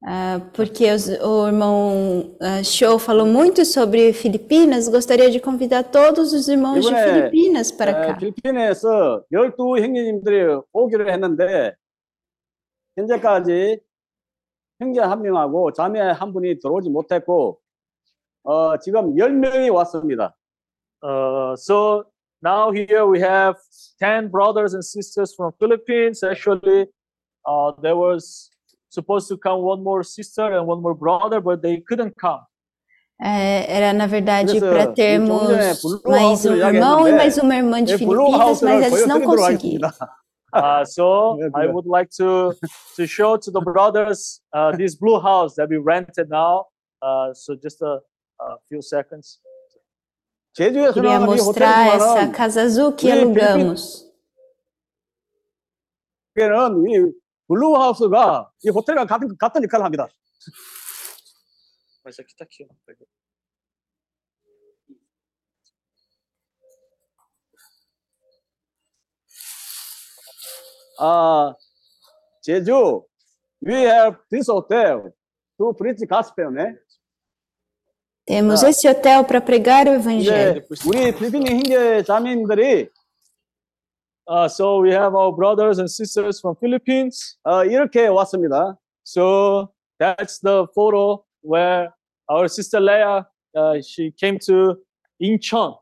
Ah, porque os- o irmão ah, Show falou muito sobre Filipinas, gostaria de convidar todos os irmãos de 이번에, Filipinas para 에, cá. 필리핀에서 12 형제님들이 오기로 했는데 현재까지 형제 한 명하고 자매 한 분이 들어오지 못했고 어, 지금 10명이 왔습니다. Uh, so now here we have 10 brothers and sisters from philippines actually uh, there was supposed to come one more sister and one more brother but they couldn't come eh, era na verdade para termos mais um irmão e mais uma irmã de Filipinas, mas eles não conseguiram. Uh, so I would like to to show to the brothers uh, this blue house that we rented now. Uh, so just a, a few seconds. 제주에서는 Queria 이 mostrar essa casa azul que alugamos. 는이 블루 하우스가 이 호텔과 같은 같은 역할을 합니다. Tá aqui. ó. 아, 제주, we have this hotel to preach gospel, né? Temos Ah. esse hotel para pregar o 이제 evangelho. 우리 필리핀 형제 자매님들이 Uh, so we have our brothers and sisters from Philippines. 어, 이렇게 왔습니다. So that's the photo where our sister Leah, uh, she came to Incheon.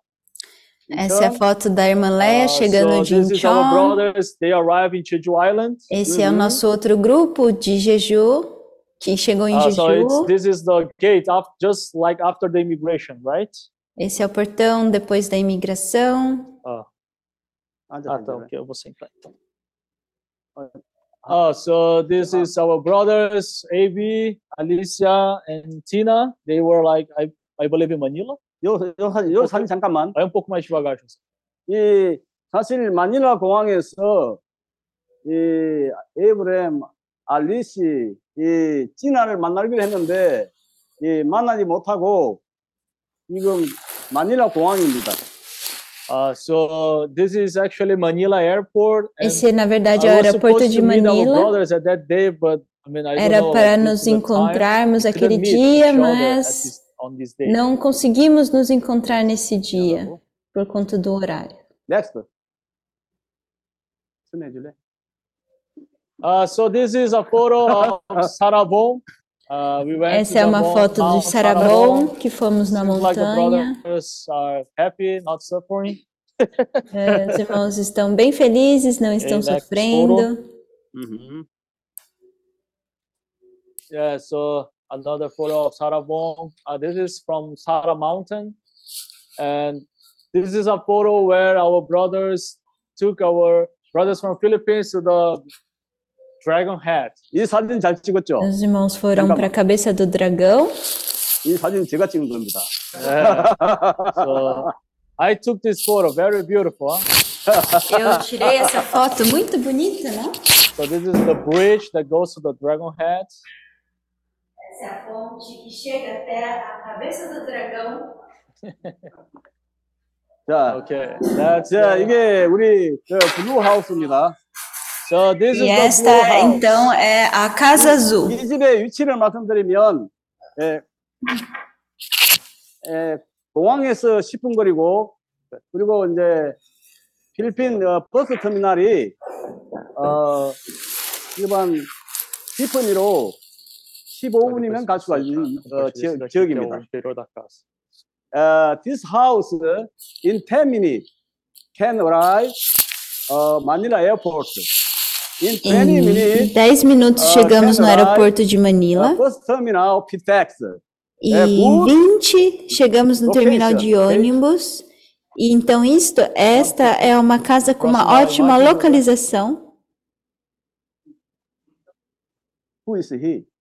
Essa é a foto da irmã Leia Uh, chegando so de this is our Incheon. brothers. They arrived in Jeju Island. Esse é o nosso outro grupo de Jeju, que chegou em Uh, so it's, Jeju. this is the gate, after, just like after the immigration, right? Esse é o portão depois da imigração. 앉아서 Ah, tá, 이제. ok, eu vou sentar então. Uh, so this is our brothers, AB, Alicia, and Tina. They were like, I, I believe in Manila. 요, 요, 사진, 요 사진 잠깐만. Vai um pouco mais devagar, José. 이 사실 마닐라 공항에서 이 에이브렘 알리시 이 찌나를 만나기로 했는데 이 만나지 못하고 지금 마닐라 공항입니다. Uh, so this is actually Manila Airport. and Esse, na verdade, I é o was aeroporto supposed de to meet our Manila. brothers at that day, but I mean, I don't Era know, para like, nos due to the time, encontrarmos we aquele couldn't meet dia, each other at mas this- on this day. não conseguimos nos encontrar nesse dia por conta do horário. 넥스트. 손해줄래? Uh, so this is a photo of Sarabon. Uh, we went to Essa é the uma Mount- foto de Mount Sarabon, que fomos na Seems like the montanha. brothers are happy, not suffering. É, Os irmãos estão bem felizes, não estão next sofrendo. 음. Yeah, so another photo of Sarabon. Uh, this is from Sara Mountain. And this is a photo where our brothers took our brothers from Philippines to the Dragon Head. 이 사진 잘 찍었죠? Os irmãos foram para a cabeça do dragão. 이 사진 제가 찍은 겁니다. Yeah. so I took this photo, very beautiful. Eu tirei essa foto muito bonita, né? So this is the bridge that goes to the Dragon Head. Essa é a ponte que chega até a cabeça do dragão. 자, Okay, 자 uh, 이게 우리 저 블루 하우스입니다. So this is E the blue esta, house. então, é a Casa Azul. 이 집의 위치를 말씀드리면 예, 예, 공항에서 10분 거리고 그리고 이제 필리핀 어, 버스 터미널이 어, 일반 티ffany로 15분이면 갈 수가 있는 어, 지역, 지역입니다. Uh, this house in 10 minutes can arrive uh, Manila Airport. In 20 Em minutes, 10 minutos Ah, chegamos no aeroporto de Manila. E é em good 20 chegamos no terminal de ônibus. E então, isto, esta é uma casa com uma ótima localização.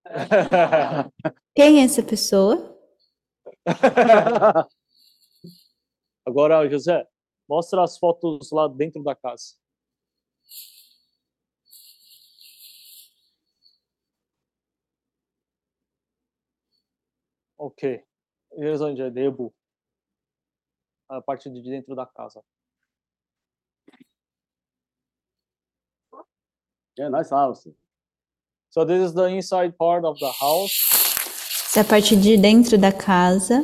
Quem é essa pessoa? Agora, José, mostra as fotos lá dentro da casa. Ok. Eles onde é debo A parte de dentro da casa. Yeah, nice house. So this is the inside part of the house. Essa é a parte de dentro da casa.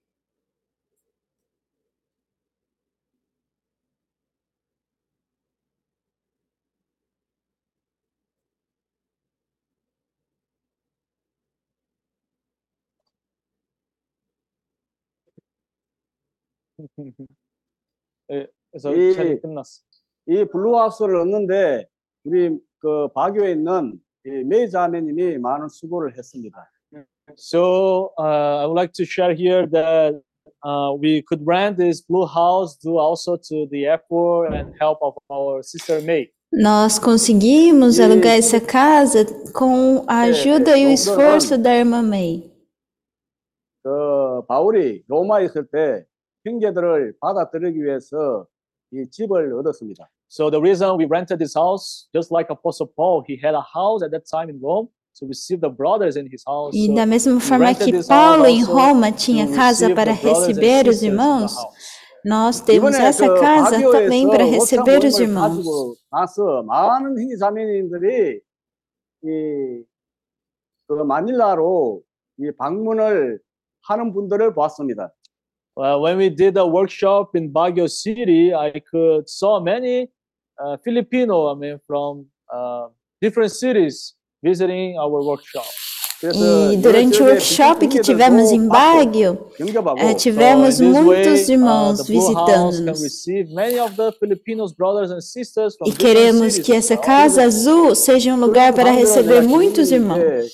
예, 그래서 이- 촬영 끝났어. 이 블루 하우스를 얻는데 우리 그 바교에 있는 이 메이 자매님이 많은 수고를 했습니다. So uh, I would like to share here that uh, we could rent this blue house due also to the airport and help of our sister May. Nós conseguimos E- alugar essa casa com a É, ajuda e o esforço da irmã May. 그 바울이 로마에 있을 때 형제들을 받아들이기 위해서 이 집을 얻었습니다. So the reason we rented this house, just like Apostle Paul, he had a house at that time in Rome to receive the brothers in his house. E da mesma forma que Paulo em Roma tinha casa para receber os irmãos. Nós temos essa 그 casa também para receber os irmãos. 이그 마닐라로 이 방문을 하는 분들을 보았습니다. Well, when we did a workshop in Baguio City, I could saw many uh, Filipino, I mean, from uh, different cities visiting our workshop. E durante o workshop que tivemos em Baguio, é, tivemos muitos uh, irmãos visitando-nos. E queremos que essa Casa Azul seja um lugar para receber muitos irmãos. Eh,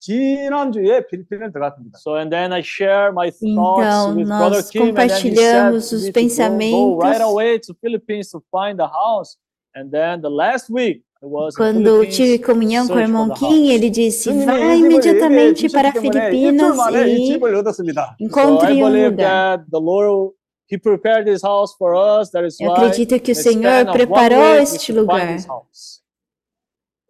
교통을 했더니 빨리 필리핀을 들어가라고 제가 지난주에 필리핀을 들어갔습니다. So and then I share my thoughts Então, with Brother nós Kim, and then he said compartilhamos to os me to go, go right pensamentos. away to Philippines to find the house. And then the last week I was in Quando eu Philippines tive comunhão com o search for irmão the Kim, house. ele disse: 주님이 vá 이 집을 imediatamente 예배해 para 주셨기 때문에 일주일 Filipinas 만에 이 e 집을 얻었습니다. So I encontre um believe lugar. that the Lord He prepared this house for us. That is Eu why acredito que o in the span Senhor of one preparou week, we este could find lugar this house.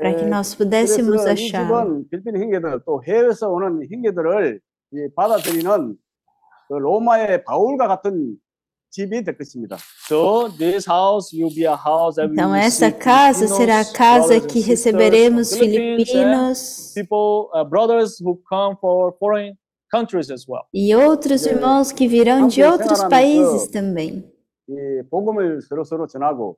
para que 예, nós pudéssemos 그래서 이 achar. 집은 필리핀 형제들 또 해외에서 오는 형제들을 이 받아들이는 그 로마의 바울과 같은 집이 될 것입니다. So this house will be a house that Então, we will essa receive casa será a Filipinos, casa brothers and que sisters receberemos from Philippines and filipinos people, uh, brothers who come for foreign countries as well. e outros 네. irmãos que virão de 함께 outros 생활하면서 países também. 이 복음을 서로 서로 전하고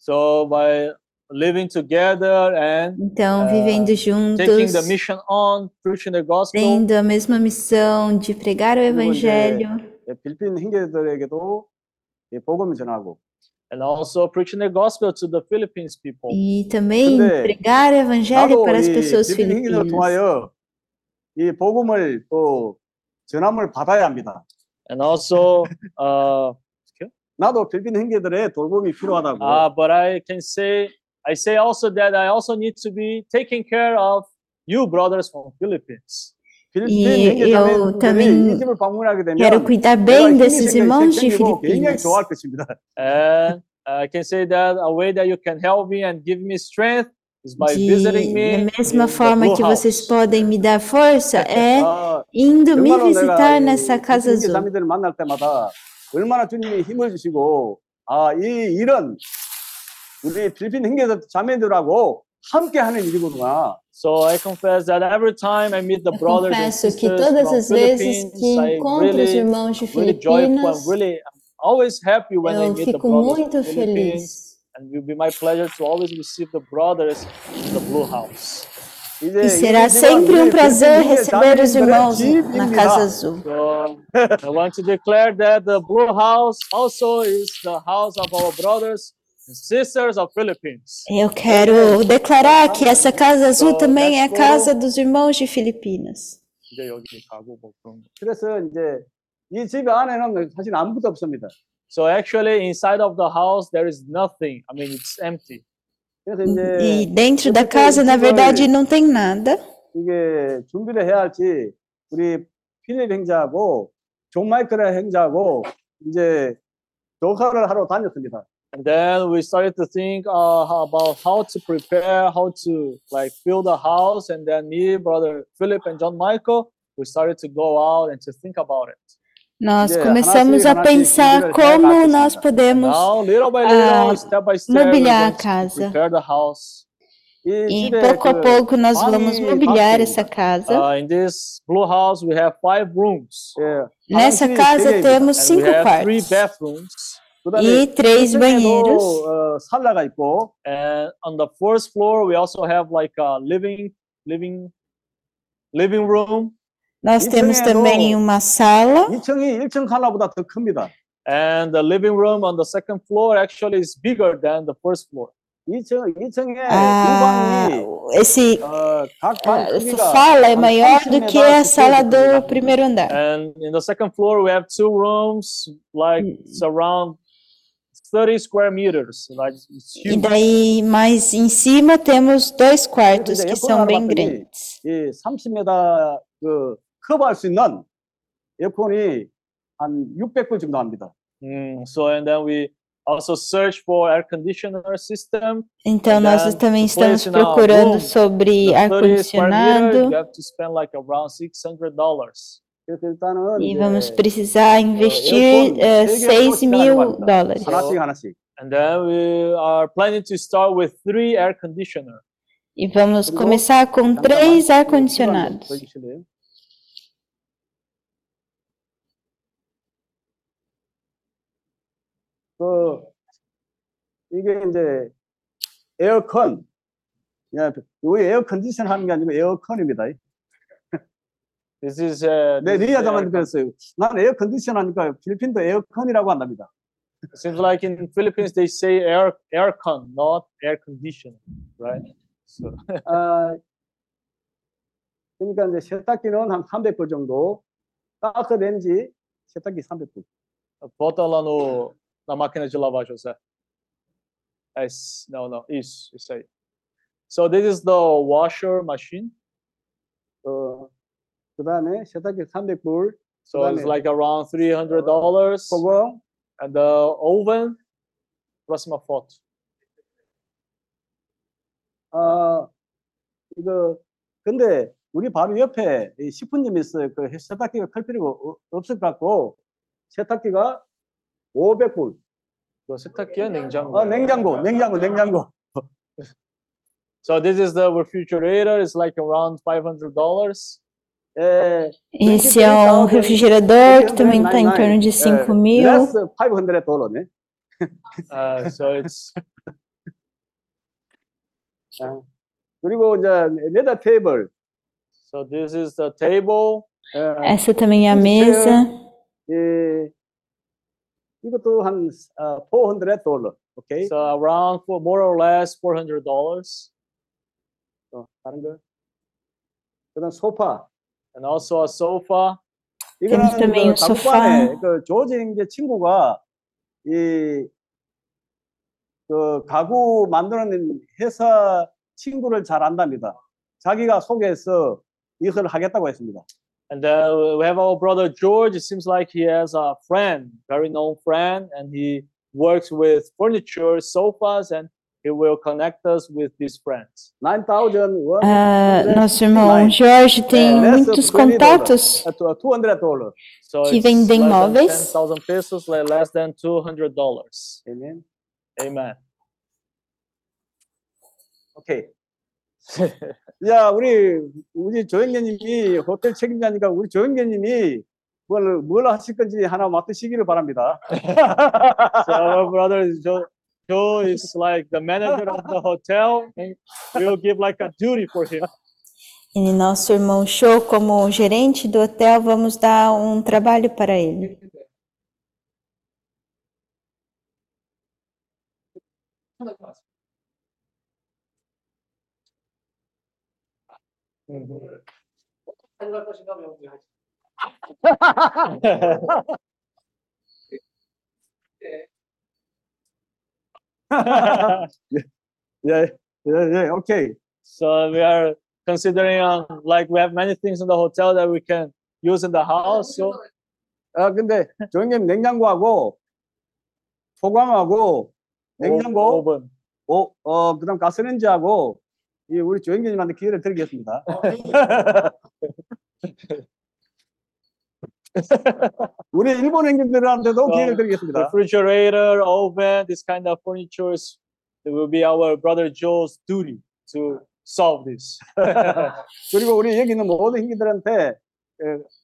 So by living together and Então, Ah, vivendo taking juntos, the mission on, preaching the gospel, tendo a mesma missão de pregar o 그리고 이제 evangelho 예, 필리핀 형제들에게도 이 복음을 전하고 and also preaching the gospel to the Philippines people. e também 근데 pregar o evangelho 나도 para as 이 pessoas 필리핀 형제들을 filipinas. 통하여 이 복음을 또 전함을 받아야 합니다. And also, uh, 나도 필리핀 형제들의 돌봄이 필요하다고. uh, but I can say, I say also that I also need to be taking care of you brothers from Philippines. 필리핀 E 형제 eu 자매들이 também 이 집을 방문하게 되면 Quero cuidar 내가 bem 힘이 desses 생겨- irmãos de 생기고 굉장히 Filipinas. 좋아할 것입니다. And I can say that a way that you can help me and give me strength is by De, visiting me da in mesma the forma Blue que vocês House. podem me dar força, é 아, indo me 정말로 visitar 내가 nessa 이 casa 형제 azul. 자매들을 만날 때마다 얼마나 주님이 힘을 주시고 아, 이 일은 우리 필리핀 형제들 자매들하고 함께 하는 일이구나. So I confess that every time I meet the Eu brothers and confesso que sisters todas from as vezes Philippines, que I encontro os really, irmãos de really joyful. Filipinas, I'm really I'm always happy when I eu meet the fico brothers muito from Philippines. feliz. And it will be my pleasure to always receive the brothers in the Blue House. 이제 E será 이 집은 sempre um 우리 prazer 필리핀 receber os 자매들의 irmãos na 집입니다. Casa Azul. So I want to declare that the Blue House also is the house of our brothers and sisters of Philippines. Eu quero declarar que essa Casa Azul So, também é a let's go. casa dos irmãos de Filipinas. 이제 여기 가고 뭐 그런 거. 그래서 이제 이 집 안에는 사실 아무것도 없습니다. So actually inside of the house there is nothing. I mean it's empty. 그래서 E 이제 dentro da 어떻게 casa, 이 na 집을 verdade, não tem nada. 이게 준비를 해야 할지 우리 필립 행자하고 존 마이클 행자하고 이제 조사를 하러 다녔습니다. And then we started to think uh, about how to prepare, how to like build a house. And then me, brother Philip and John Michael, we started to go out and to think about it. Nós começamos a pensar como nós podemos mobiliar a casa. E pouco a pouco nós vamos mobiliar essa casa. Nessa casa temos cinco quartos. bathrooms. 그다음에 e três 1층에도 banheiros. 어, 살라가 있고 And on the first floor, we also have like a living, living, living room. Nós temos também uma sala 2층이 1층 하나보다 더 큽니다. And the living room on the second floor actually is bigger than the first floor. 2층 2층에 Ah, 두 esse 방이 어각방 ah, essa 크기가 sala é 한 maior do 30m que a sala do 됩니다. primeiro andar. And in the second floor, we have two rooms, like it's around 30 square meters. Like it's E huge. daí, mais em cima, temos dois quartos que são bem grandes. 이 30m 그 커버할 수 있는 에어컨이 한 600불 정도 합니다. Mm, so and then we also search for air conditioner system. Então, And nós then também to place estamos in our procurando room, sobre The 30 square meter, ar-condicionado. you have to spend like around six hundred dollars. 그래서 일단은 E 이제 vamos precisar investir 에어컨 eh, 세 개를 6 시작하려고 mil 합니다. dólares. 하나씩 하나씩. And then we are planning to start with three air conditioner. E vamos 그리고 começar com 잠깐만, três 이거 ar-condicionados. 더 주실래요? 그 이게 이제 에어컨, 야, 여기 에어 컨디션 하는 게 아니고 에어컨입니다. This is uh, 네, this is 리아 air 장관님 그랬어요. 나는 에어 컨디션 하니까 필리핀도 에어컨이라고 한답니다. It seems like in Philippines they say air aircon, not air conditioner, right? So 아, 그러니까 이제 세탁기는 한 300불 정도, 가스 렌지 세탁기 300불. bota lá no na máquina de lavar, José. É, esse- não, não, isso, isso aí. So this is the washer machine. 어, 그다음에 세탁기 300불. So it's like around $300. 그거 and the oven próxima foto. 아 이거 근데 우리 바로 옆에 이 식품점 있어요. 그 세탁기가 클 필요가 없을 것 같고 세탁기가 500불. 그 세탁기야 냉장고. 아 냉장고, 냉장고, 냉장고. so this is the refrigerator. It's like around $500. É, Esse é um refrigerador que também está em torno de 5 é, mil. 500 dólares. Uh, so it's... É. 그리고 이제 table. So this is the table. Uh, Essa também é a mesa. 예, 이것도 한400 dólares, Okay. So around for more or less 400 dollars. 어, 다른 거. 그다음 소파. And also a sofa. Temos também 그 o sofá. 그 조진 이제 친구가 이그 가구 만드는 회사 친구를 잘 안답니다. 자기가 소개해서 이것을 하겠다고 했습니다. And uh, we have our brother George. It seems like he has a friend, very known friend, and he works with furniture, sofas, and he will connect us with these friends. 9,000 Ah, nosso irmão Jorge tem É, nessa muitos planilha, contatos 200 dólares. So Que it's vendem less than móveis. 10,000 pesos, le- less than $200. 아멘. Amen. 오케이. 야, 우리 우리 조영계님이 호텔 책임자니까 우리 조영계님이 뭘, 뭘 하실 건지 하나 맡으시기를 바랍니다. So our brother Joe, is like the manager of the hotel, and we'll give like a duty for him. E nosso irmão Show, como gerente do hotel, vamos dar um trabalho para ele. 예, 예, 예, 오케이. So we are considering um, like we have many things in the hotel that we can use in the house. So 아, 근데 조영계님 냉장고하고 소광하고 냉장고, oven. 어, 어, 그다음 가스레인지하고 이 우리 조영계님한테 기회를 드리겠습니다. 우리 일본 행님들한테도 기회를 드리겠습니다. refrigerator, oven, this kind of furniture is it will be our brother Joe's duty to solve this. 그리고 우리 여기 있는 모든 형님들한테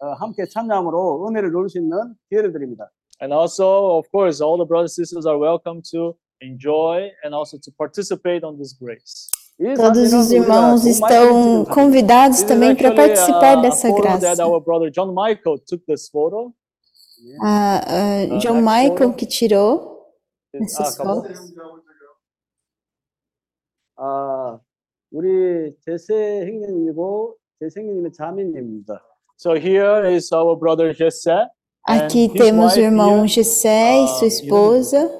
어, 함께 참여함으로 은혜를 누릴 수 있는 기회를 드립니다. and also, of course, all the brothers and sisters are welcome to enjoy and also to participate on this grace. 이 Todos 사진은 os 우리가 irmãos 돈 많이 estão 드리는 사진. convidados This is também para actually, participar uh, dessa a photo that graça. our brother John Michael took this photo. A, a John next Michael photo. que tirou Ah, essas acabou? fotos. 아, 우리 제세 형님이고 제세 형님의 자매님입니다. So here is our brother Jesse. and Aqui his temos o wife irmão here, Gessé e ah, sua esposa,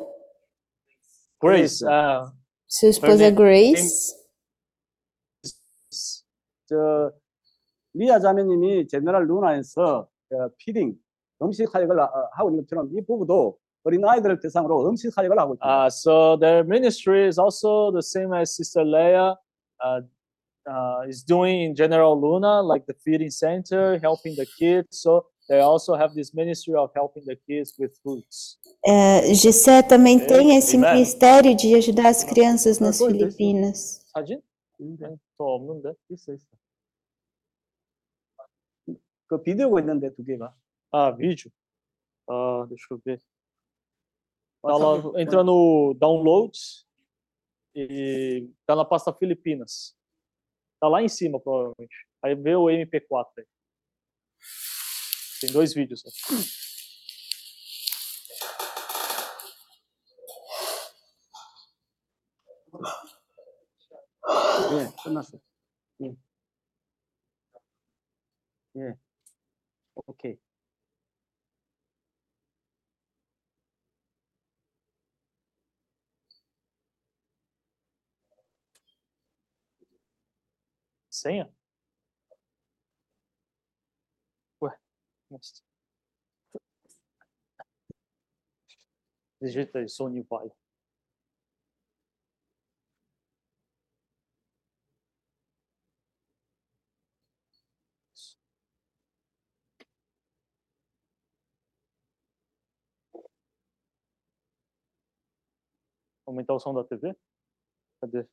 Grace. Uh, sua esposa name- Grace. 저 리아 자매님이 제너럴 루나에서 어, 피딩 음식 사역을 하- 어, 하고 있는 것처럼 이 부부도 어린 아이들을 대상으로 음식 사역을 하고 있습니다. Uh, so their ministry is also the same as Sister Leah uh, uh, is doing in General Luna, like the feeding center, helping the kids. So they also have this ministry of helping the kids with fruits. É, Gessé também Ok, tem esse amen. ministério de ajudar as crianças nas coisa, isso. Filipinas. 사진? 네, 더 없는데? 있어 있어. 그 비디오가 있는데 두 개가. Ah, vídeo. Ah, deixa eu ver. Tá WhatsApp, lá, entra no downloads e tá na pasta Filipinas. Tá lá em cima, provavelmente. Aí vê o MP4 aí. Tem dois vídeos. né? Yeah, Sunasa. Yeah. yeah. Okay. Sam. Ué, mas... Digita aí, Sony vai. Aumentar o som da TV? Cadê?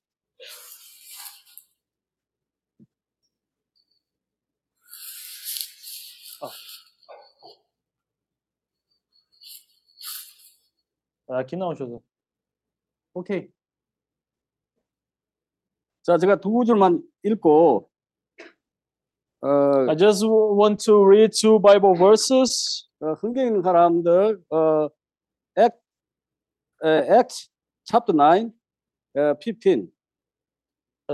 Aqui não, José. 오케이. 자, 제가 두 줄만 읽고 어, I just want to read two Bible verses. 어, 흥경 있는 사람들 어, Act, 에, Acts chapter 9, 어, 15.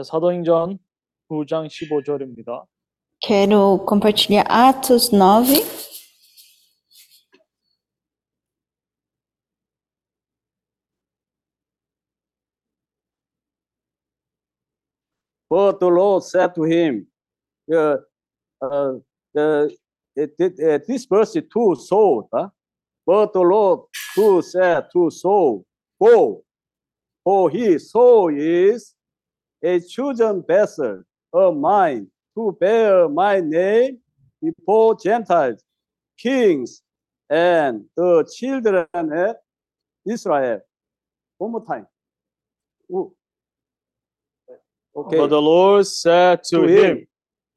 사도행전 9장 15절입니다. Quero compartilhar Atos 9. But the Lord said to him, uh, uh, uh, it- it- uh, this verse is to Saul. huh? But the Lord who said to Saul, Go, for he, Saul, is a chosen vessel of mine to bear my name before Gentiles, kings, and the children of Israel. One more time. Ooh. Okay. But the Lord said to To him, him,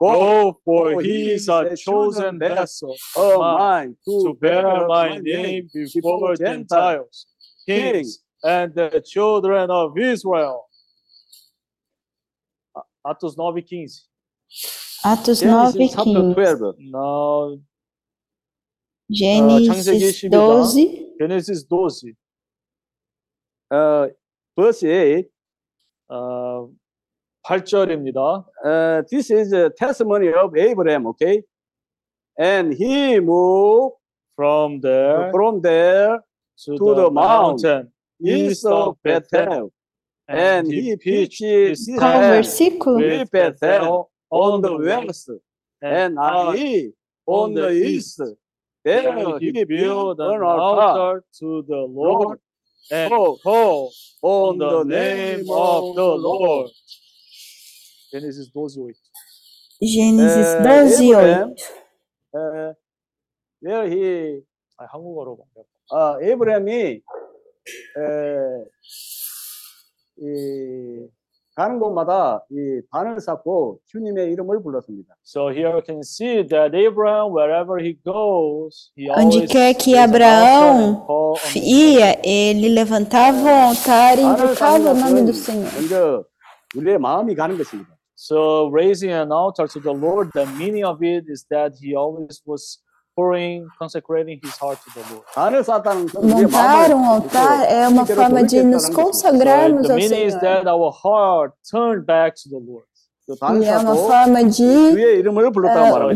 Go, for he is a chosen vessel of mine to bear my name before Gentiles, kings and the children of Israel. A- Atos 9:15. Atos 9, Genesis chapter 15. 12. Não, Gênesis 창세기 12, Gênesis 12, Uh, verse 8. 어, 8절입니다. Uh, this is a testimony of Abraham, okay? And he moved From there from there to, to the, the mount mountain East of Bethel, and he pitched his tent with Bethel on the west, and Ai on the east. There And he built an altar to the Lord and called on the name of the Lord. Gênesis 12, 8. Gênesis Uh, 12, Abraham, 8. uh, where he 아, 한국어로 말해요. 아, 에브라임이 에, 이, 가는 곳마다 이 반을 쌓고 주님의 이름을 불렀습니다. So here we can see that Abraham, wherever he goes, he Onde always quer que Abraão ia, ele levantava o altar e invocava o nome do Senhor. 먼저 우리의 마음이 가는 것입니다. So raising an altar to the Lord, the meaning of it is that he always was pouring, consecrating his heart to the Lord. Ah, tá tá Montar um é altar é uma é forma de nos né? é consagrarmos ao Senhor. Is that our heart turned back to the Lord. E é uma forma de uh,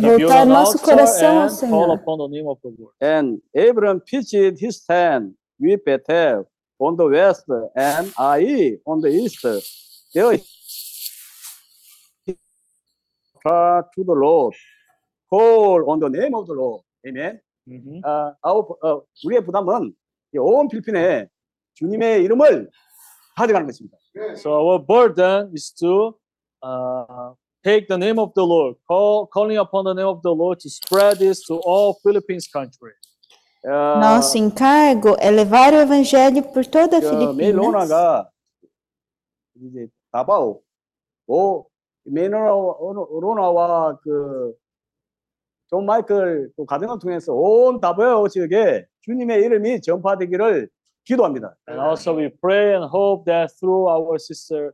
voltar nosso coração ao Senhor. And Abraham pitched his tent with Bethel on the west and Ai on the east. There to the Lord. Call on the name of the Lord. Amen. Mhm. 아, 아우, 어, 우리의 부담은 이온 필리핀에 주님의 이름을 가져가는 것입니다. So our burden is to uh, take the name of the Lord, call, calling upon the name of the Lord to spread this to all Philippines country. 어, Nosso encargo é levar o evangelho por toda a 그 Filipinas. 멜로나가 이제 다바오 오 멜로나와 그 존 마이클 또 가정을 통해서 온 다바오 지역에 주님의 이름이 전파되기를 기도합니다. And also we pray and hope that through our sister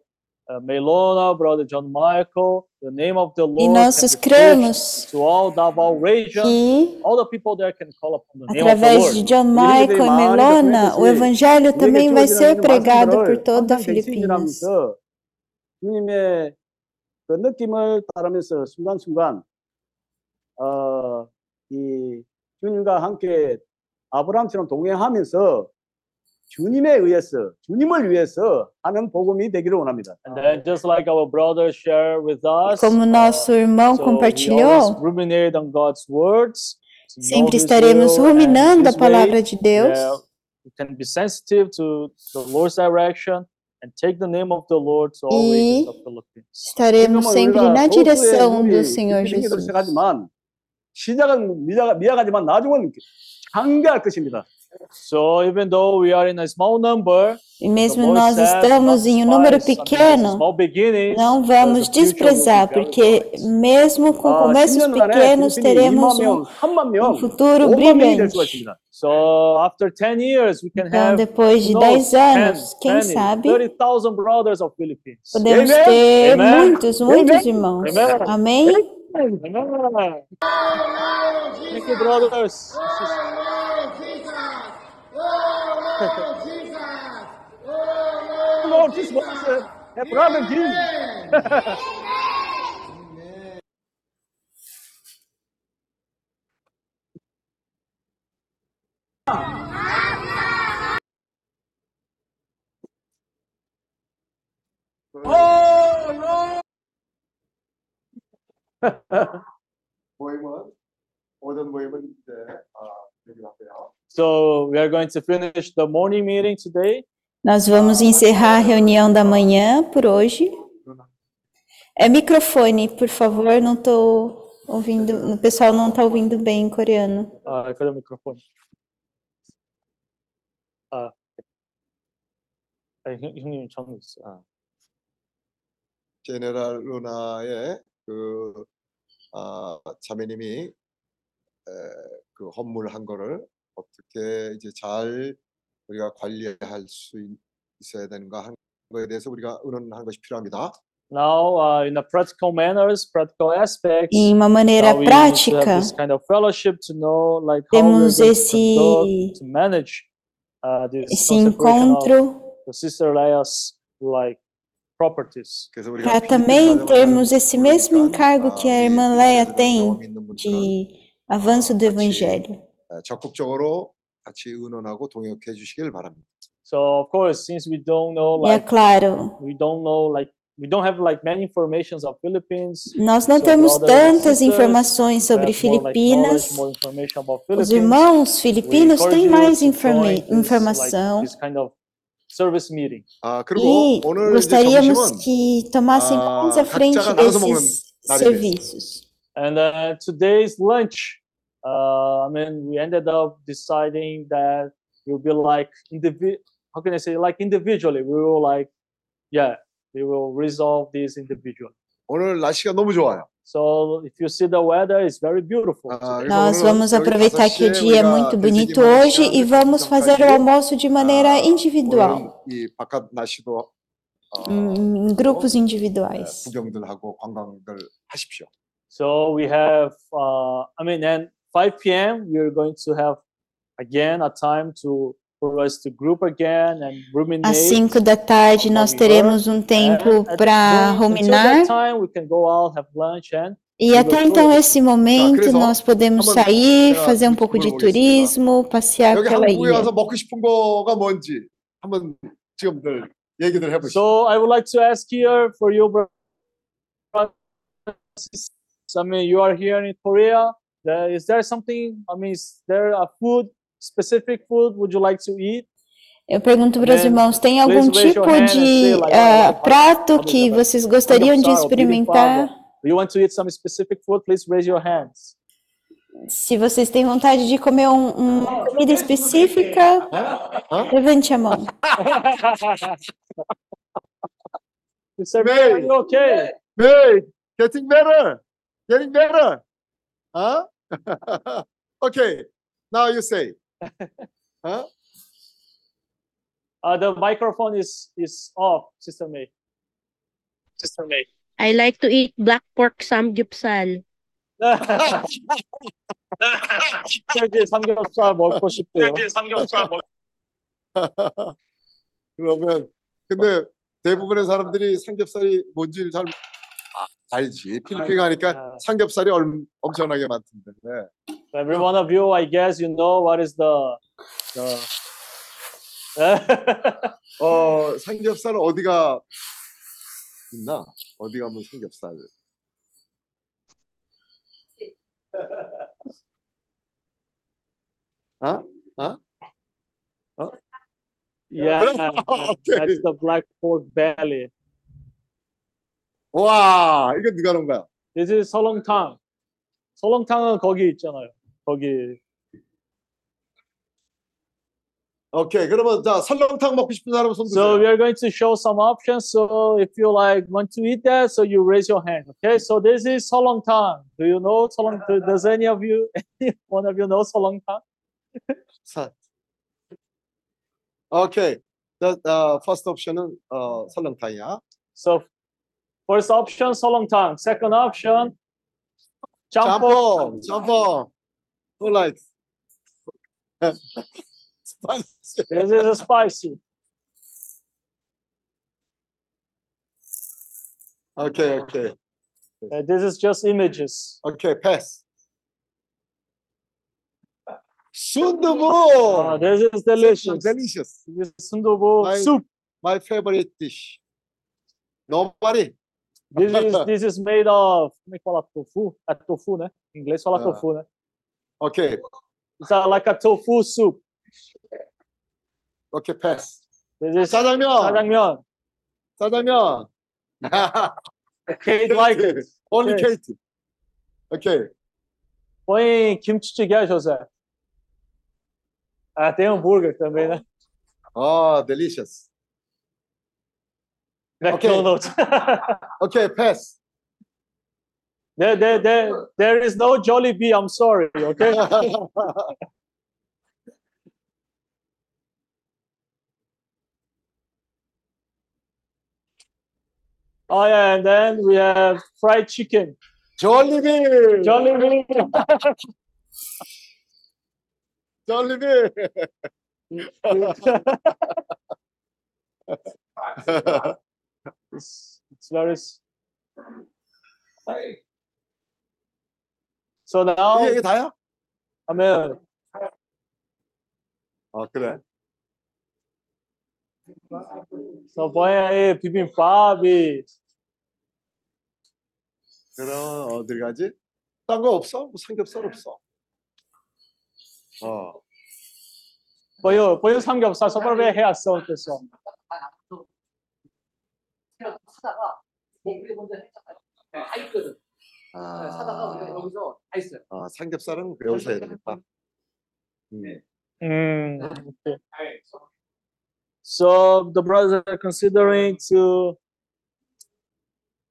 uh, Melona, brother John Michael, the name of the Lord E can nós be preached cremos to all Davao region. que, All the people there can call upon the name of the através de Lord. John Michael e Melona, o evangelho também vai ser pregado por toda a Filipinas. 주님의 그 느낌을 따르면서 순간순간 어, 이 주님과 함께 아브라함처럼 동행하면서 주님에 의해서 주님을 위해서 하는 복음이 되기를 원합니다. And then just like our brother shared with us, Como uh, nosso irmão so we always compartilhou, ruminate on God's words. to know sempre His estaremos will, and ruminando a His way, palavra de Deus. yeah, we can be sensitive to the Lord's direction and take the name of the Lord to all E regions of Philippines. Estaremos 지금은 sempre 우리가 na 소수의 direção 우리 do Senhor 필리핀에서 Jesus. 시작하지만 시작은 미약- 미약하지만 나중은 장대할 것입니다. So even though we are in a small number, E the mesmo Lord nós said, estamos not em um número despise, I mean, pequeno, these small beginnings, não because vamos the future will be desprezar, very porque bright. mesmo com 아, começos 10년 안에 pequenos, 필리핀이 teremos 2만 um, 명, 3만 명, um futuro 5만 명이 될 수가 brilhante. 있습니다. So after 10 years, we can Então, have depois de who knows, 10 anos, 10, quem 20, sabe, 30,000 brothers of Philippines. podemos Amen. ter Amen. muitos, muitos irmãos. Amen. Amém? Amen. Thank you, brothers. Lord Jesus, é brother Jesus. 모 oh! 임은 오전 모임은 이제 아, 여기 왔고요. So we are going to finish the morning meeting today. Nós vamos encerrar a reunião da manhã por hoje. É microfone, por favor, não estou ouvindo, o pessoal não está ouvindo bem em coreano. 아, cadê o microfone? 아, 아니, 형- 형님 전화 있어. 아. 제네랄 루나의 그 아, 자매님이 에, 그 헌물한 거를 어떻게 이제 잘 우리가 관리할 수 있- 있어야 되는가 하는 거에 대해서 우리가 의논하는 것이 필요합니다. Now, uh, in a practical manners, practical aspects, Em uma maneira now we need to have prática, this kind of fellowship to know like how we're temos to esse, conduct, to manage uh, this esse encontro the sister Leia's like Para também termos esse mesmo encargo que a irmã Leia tem de avanço do evangelho. So of course, since we don't know, é like, é claro. we don't know like We don't have, like, many informations of Philippines, Nós não so temos tantas sisters, informações sobre Filipinas. More, like, more Os irmãos filipinos têm mais informa informação. Like, kind of service meeting. 아 그리고 e 오늘 이제 gostaríamos 점심은 que tomassem 아, mais à frente 각자가 나눠서 먹는 desses 날이 serviços. And uh, today's lunch, uh, I mean, we ended up deciding that we'll be like indivi- How can I say? Like individually, we will like, yeah, we will resolve this individually. 오늘 날씨가 너무 좋아요. So if you see the weather, it's very beautiful. Nós vamos aproveitar que o dia é muito bonito hoje e vamos fazer o almoço de maneira individual. Em grupos individuais. So we have, uh, I mean, and 5 p.m. we are going to have again a time to às 5 da tarde nós teremos um tempo para ruminar. E até então esse momento nós podemos sair, fazer um pouco de turismo, passear pela ilha. So I would like to ask here for you, I mean, you are here in Korea. There, is there something? I mean, is there a food specific food, would you like to eat? Eu pergunto para os Amen. irmãos, tem Please algum raise your tipo and de "Oh, prato que vocês gostariam de experimentar? you want to eat some specific food, please raise your hands. Se vocês têm vontade de comer um- uma comida específica, levante a mão. Mr. May. May, okay? Hey, getting better. Getting better. Huh? okay. Now you say. Huh? Uh, the microphone is is off, Sister May. Sister May. I like to eat black pork samgyeopsal. 저기 삼겹살 먹고 싶대요. 그러면 근데 대부분의 사람들이 삼겹살이 뭔지를 잘 아, 알지. 필리핀 가니까 삼겹살이 얼, 엄청나게 많던데. 네. Every one of you, I guess, you know what is the the. 어, 삼겹살 어디가 있나? 어디 가면 삼겹살. 어? yeah, Okay. that's the black pork belly. 와, 이거 누가 놓은 거야? This is 설렁탕. 설렁탕은 거기 있잖아요. 거기. 오케이. 그러면 자, 설렁탕 먹고 싶은 사람은 손 So we 드세요. are going to show some options. So if you like want to eat that, so you raise your hand. Okay. So this is 설렁탕. Do you know 설렁탕? Does any of you, any one of you know 설렁탕? 사. 오케이. The, uh, first option은 어, 설렁탕이야. So first option 설렁탕. Second option 짬뽕. 짬뽕, 짬뽕. who likes? spicy. This is spicy. Okay, okay. Uh, this is just images. Okay, pass. Sundubu. Ah, this is delicious. Delicious. This is sundabo my, soup. My favorite dish. Nobody. This is, this is made of. Como é que fala tofu? É tofu, né? Em inglês fala ah. tofu, né? 오케이, It's uh, like a tofu soup. 오케이, 패스. This is 짜장면. 짜장면. 짜장면. Kate like it. Only Okay. Kate. 오케이. Põe kimchi José. Ah, tem hambúrguer também, né? 어, delicious. McDonald's. 오케이, 패스. There, there, there, there is no Jolly Bee. I'm sorry. Okay. Oh yeah, and then we have fried chicken. Jollibee. Jollibee. Jollibee. it's, it's very. Hey. So now 이게, 이게 다야? 하면 아 그래. So b o y 의 비빔밥이 그럼 어디 가지? 딴 거 없어? 뭐 삼겹살 없어? 어. 보여 보여 삼겹살 소바를 왜 해야 써 어땠어? 아, 하다가 먹 먼저 했잖아요. 다 있거든. 아, 삼겹살은 배우셔야 되겠다. 음. Mm, okay. So the brothers are considering to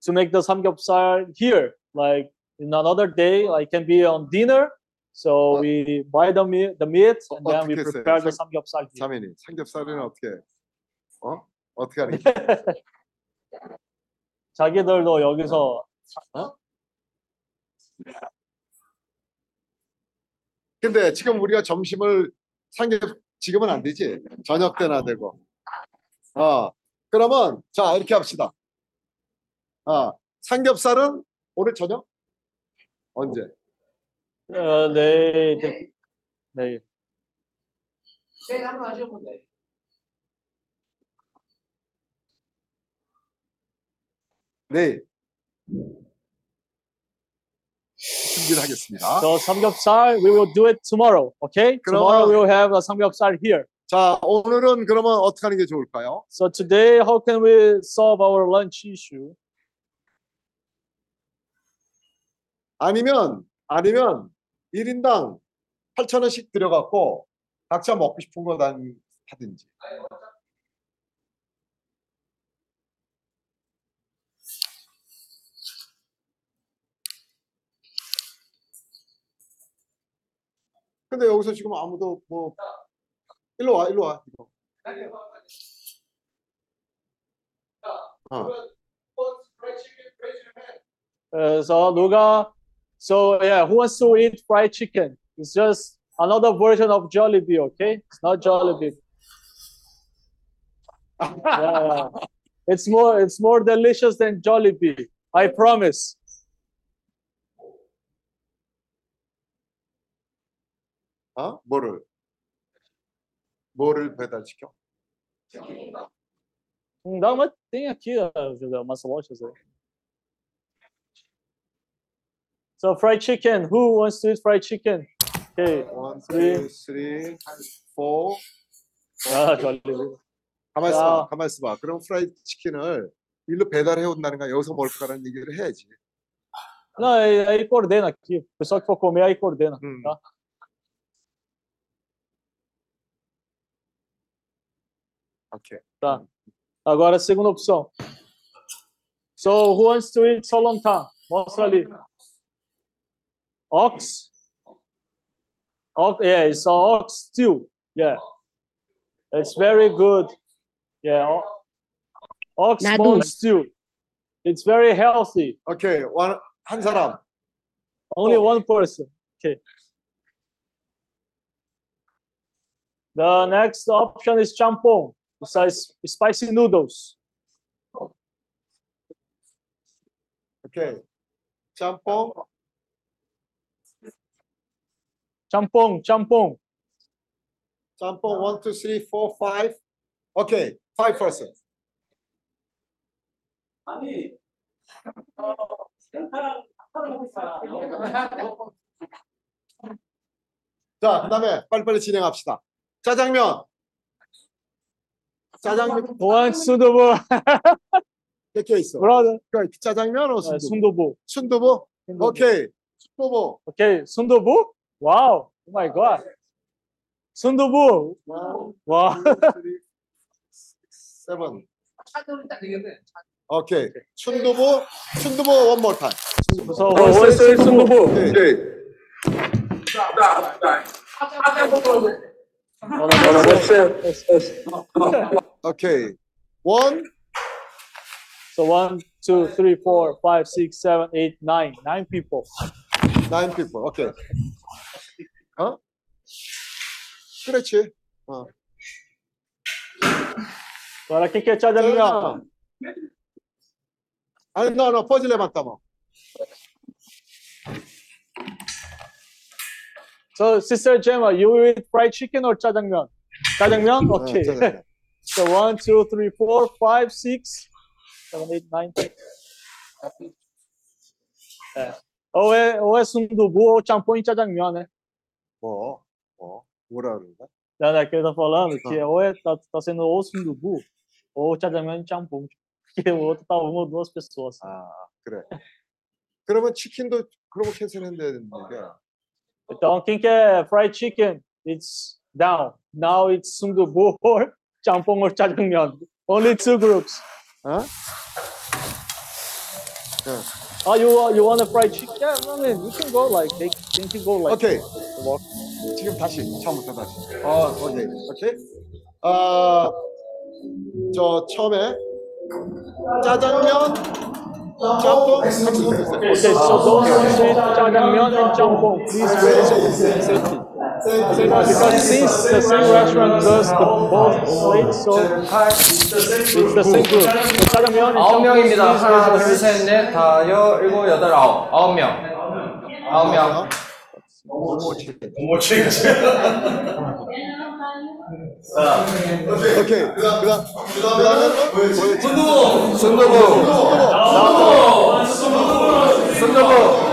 to make the samgyeopsal here, like in another day, like can be on dinner. So Uh, we buy the meat, the meat, and then we 했어요? prepare the 삼- samgyeopsal here. 사면이 삼겹살은 어떻게? 어? 어떻게 하는 게? 자기들도 여기서 근데 지금 우리가 점심을 삼겹 지금은 안 되지. 저녁 때나 되고. 어. 그러면 자 이렇게 합시다. 어. 삼겹살은 오늘 저녁? 언제? 어, 네, 네, 네. 내일 준비를 하겠습니다. So samgyeopsal, we will do it tomorrow. Okay? Tomorrow we will have a samgyeopsal here. 자 오늘은 그러면 어떻게 하는 게 좋을까요? So today, how can we solve our lunch issue? 아니면 아니면 1인당 8,000원씩 들여갖고 각자 먹고 싶은 거 단 하든지. 근데 여기서 지금 아무도 뭐 일로 와 일로 와 이거. 어. Uh, so 누가 so yeah, who wants to eat fried chicken? It's just another version of Jollibee, okay? It's not Jollibee. yeah, yeah. It's more it's more delicious than Jollibee. I promise. 어? 뭐를? 뭐를 배달시켜? Dá uma tem aqui umas lojas aí. So fried chicken. Who wants to eat fried chicken? Okay. One, two, three, four. 아, Jollibee. 가만 있어봐. 야. 가만 있어 봐. 그럼 프라이드 치킨을 일로 배달해 온다는 거 여기서 먹을 거라는 얘기를 해야지. Não, aí, coordena aqui. O pessoal que for comer aí coordena, tá? 오케이. Tá. Agora a segunda opção. So who wants to eat solontan? Mostra ali. Ox. Ox, yeah, it's a ox stew. Yeah. It's very good. Yeah. o- Ox Nadu. bone stew. It's very healthy. 오케이. 원, 한 사람. Only one person. Okay. The next option is champong. spicy noodles. Okay. Champong. Champong, champong. Champong, one, two, three, four, five. Okay, five percent. 아니, 어, 센터랑 자, 그 다음에 빨리빨리 진행합시다. 짜장면. 짜장면 보안 순두부. 몇개 있어? 브라더 그러니까 짜장면 어, 아, 순두부? 순두부. 순두부? 오케이. 순두부. 오케이. 순두부? 와우. 오 마이 갓. 순두부. 와우. 와 세븐 차도는 딱 되겠네 오케이. 순두부. 순두부 원 모어 타임 무서워. 순두부. 순두부. 오케이. 오케이. Okay, one, So one, two, three, four, five, six, seven, eight, nine. Nine people. nine people. Okay. 어? 그렇지. 어. Agora quem quer te 아니, no, no, 퍼즐에 뭐. So, Sister Gemma, you will eat fried chicken or jjajangmyeon? Jjajangmyeon? Oh, okay. Uh, so, one, two, three, four, five, six, seven, eight, nine. Ou, é, ou é sundubu ou champon e jjajangmyeon, né? Ó, ó, 뭐라 그런가? Não, que ele tá falando que então. ou é, tá, tá sendo ou sundubu ou jjajangmyeon e champon. Porque o outro tá uma ou duas pessoas. Ah, 그래. Então, 치킨도 그렇게 해서 해야 되는 Então, quem quer fried chicken, it's down. Now it's sundubu or champon or 짜장면. Only two groups. 어? Oh, you want you want a fried chicken? Yeah, I mean, you can go like they, they can go like 오케이. walk. 지금 다시 처음부터 다시. 어, 오케이, 오케이. 아, 저 처음에 짜장면, 짬뽕. Okay, so those eat 짜장면 and champon, please raise safety. Because since the same restaurant does the both plates, so it's the same group. So and 아홉 champon, 명입니다. please 하나, raise 둘, your 셋, 넷, 다, 여, 일곱, 여덟, 아홉. 아홉 명. 아홉 명. 모모치. 모모치. 자, 오케이. 그 그다음 그 그다음에 손도보. 손도보. 손도보. 손도보. 손도보.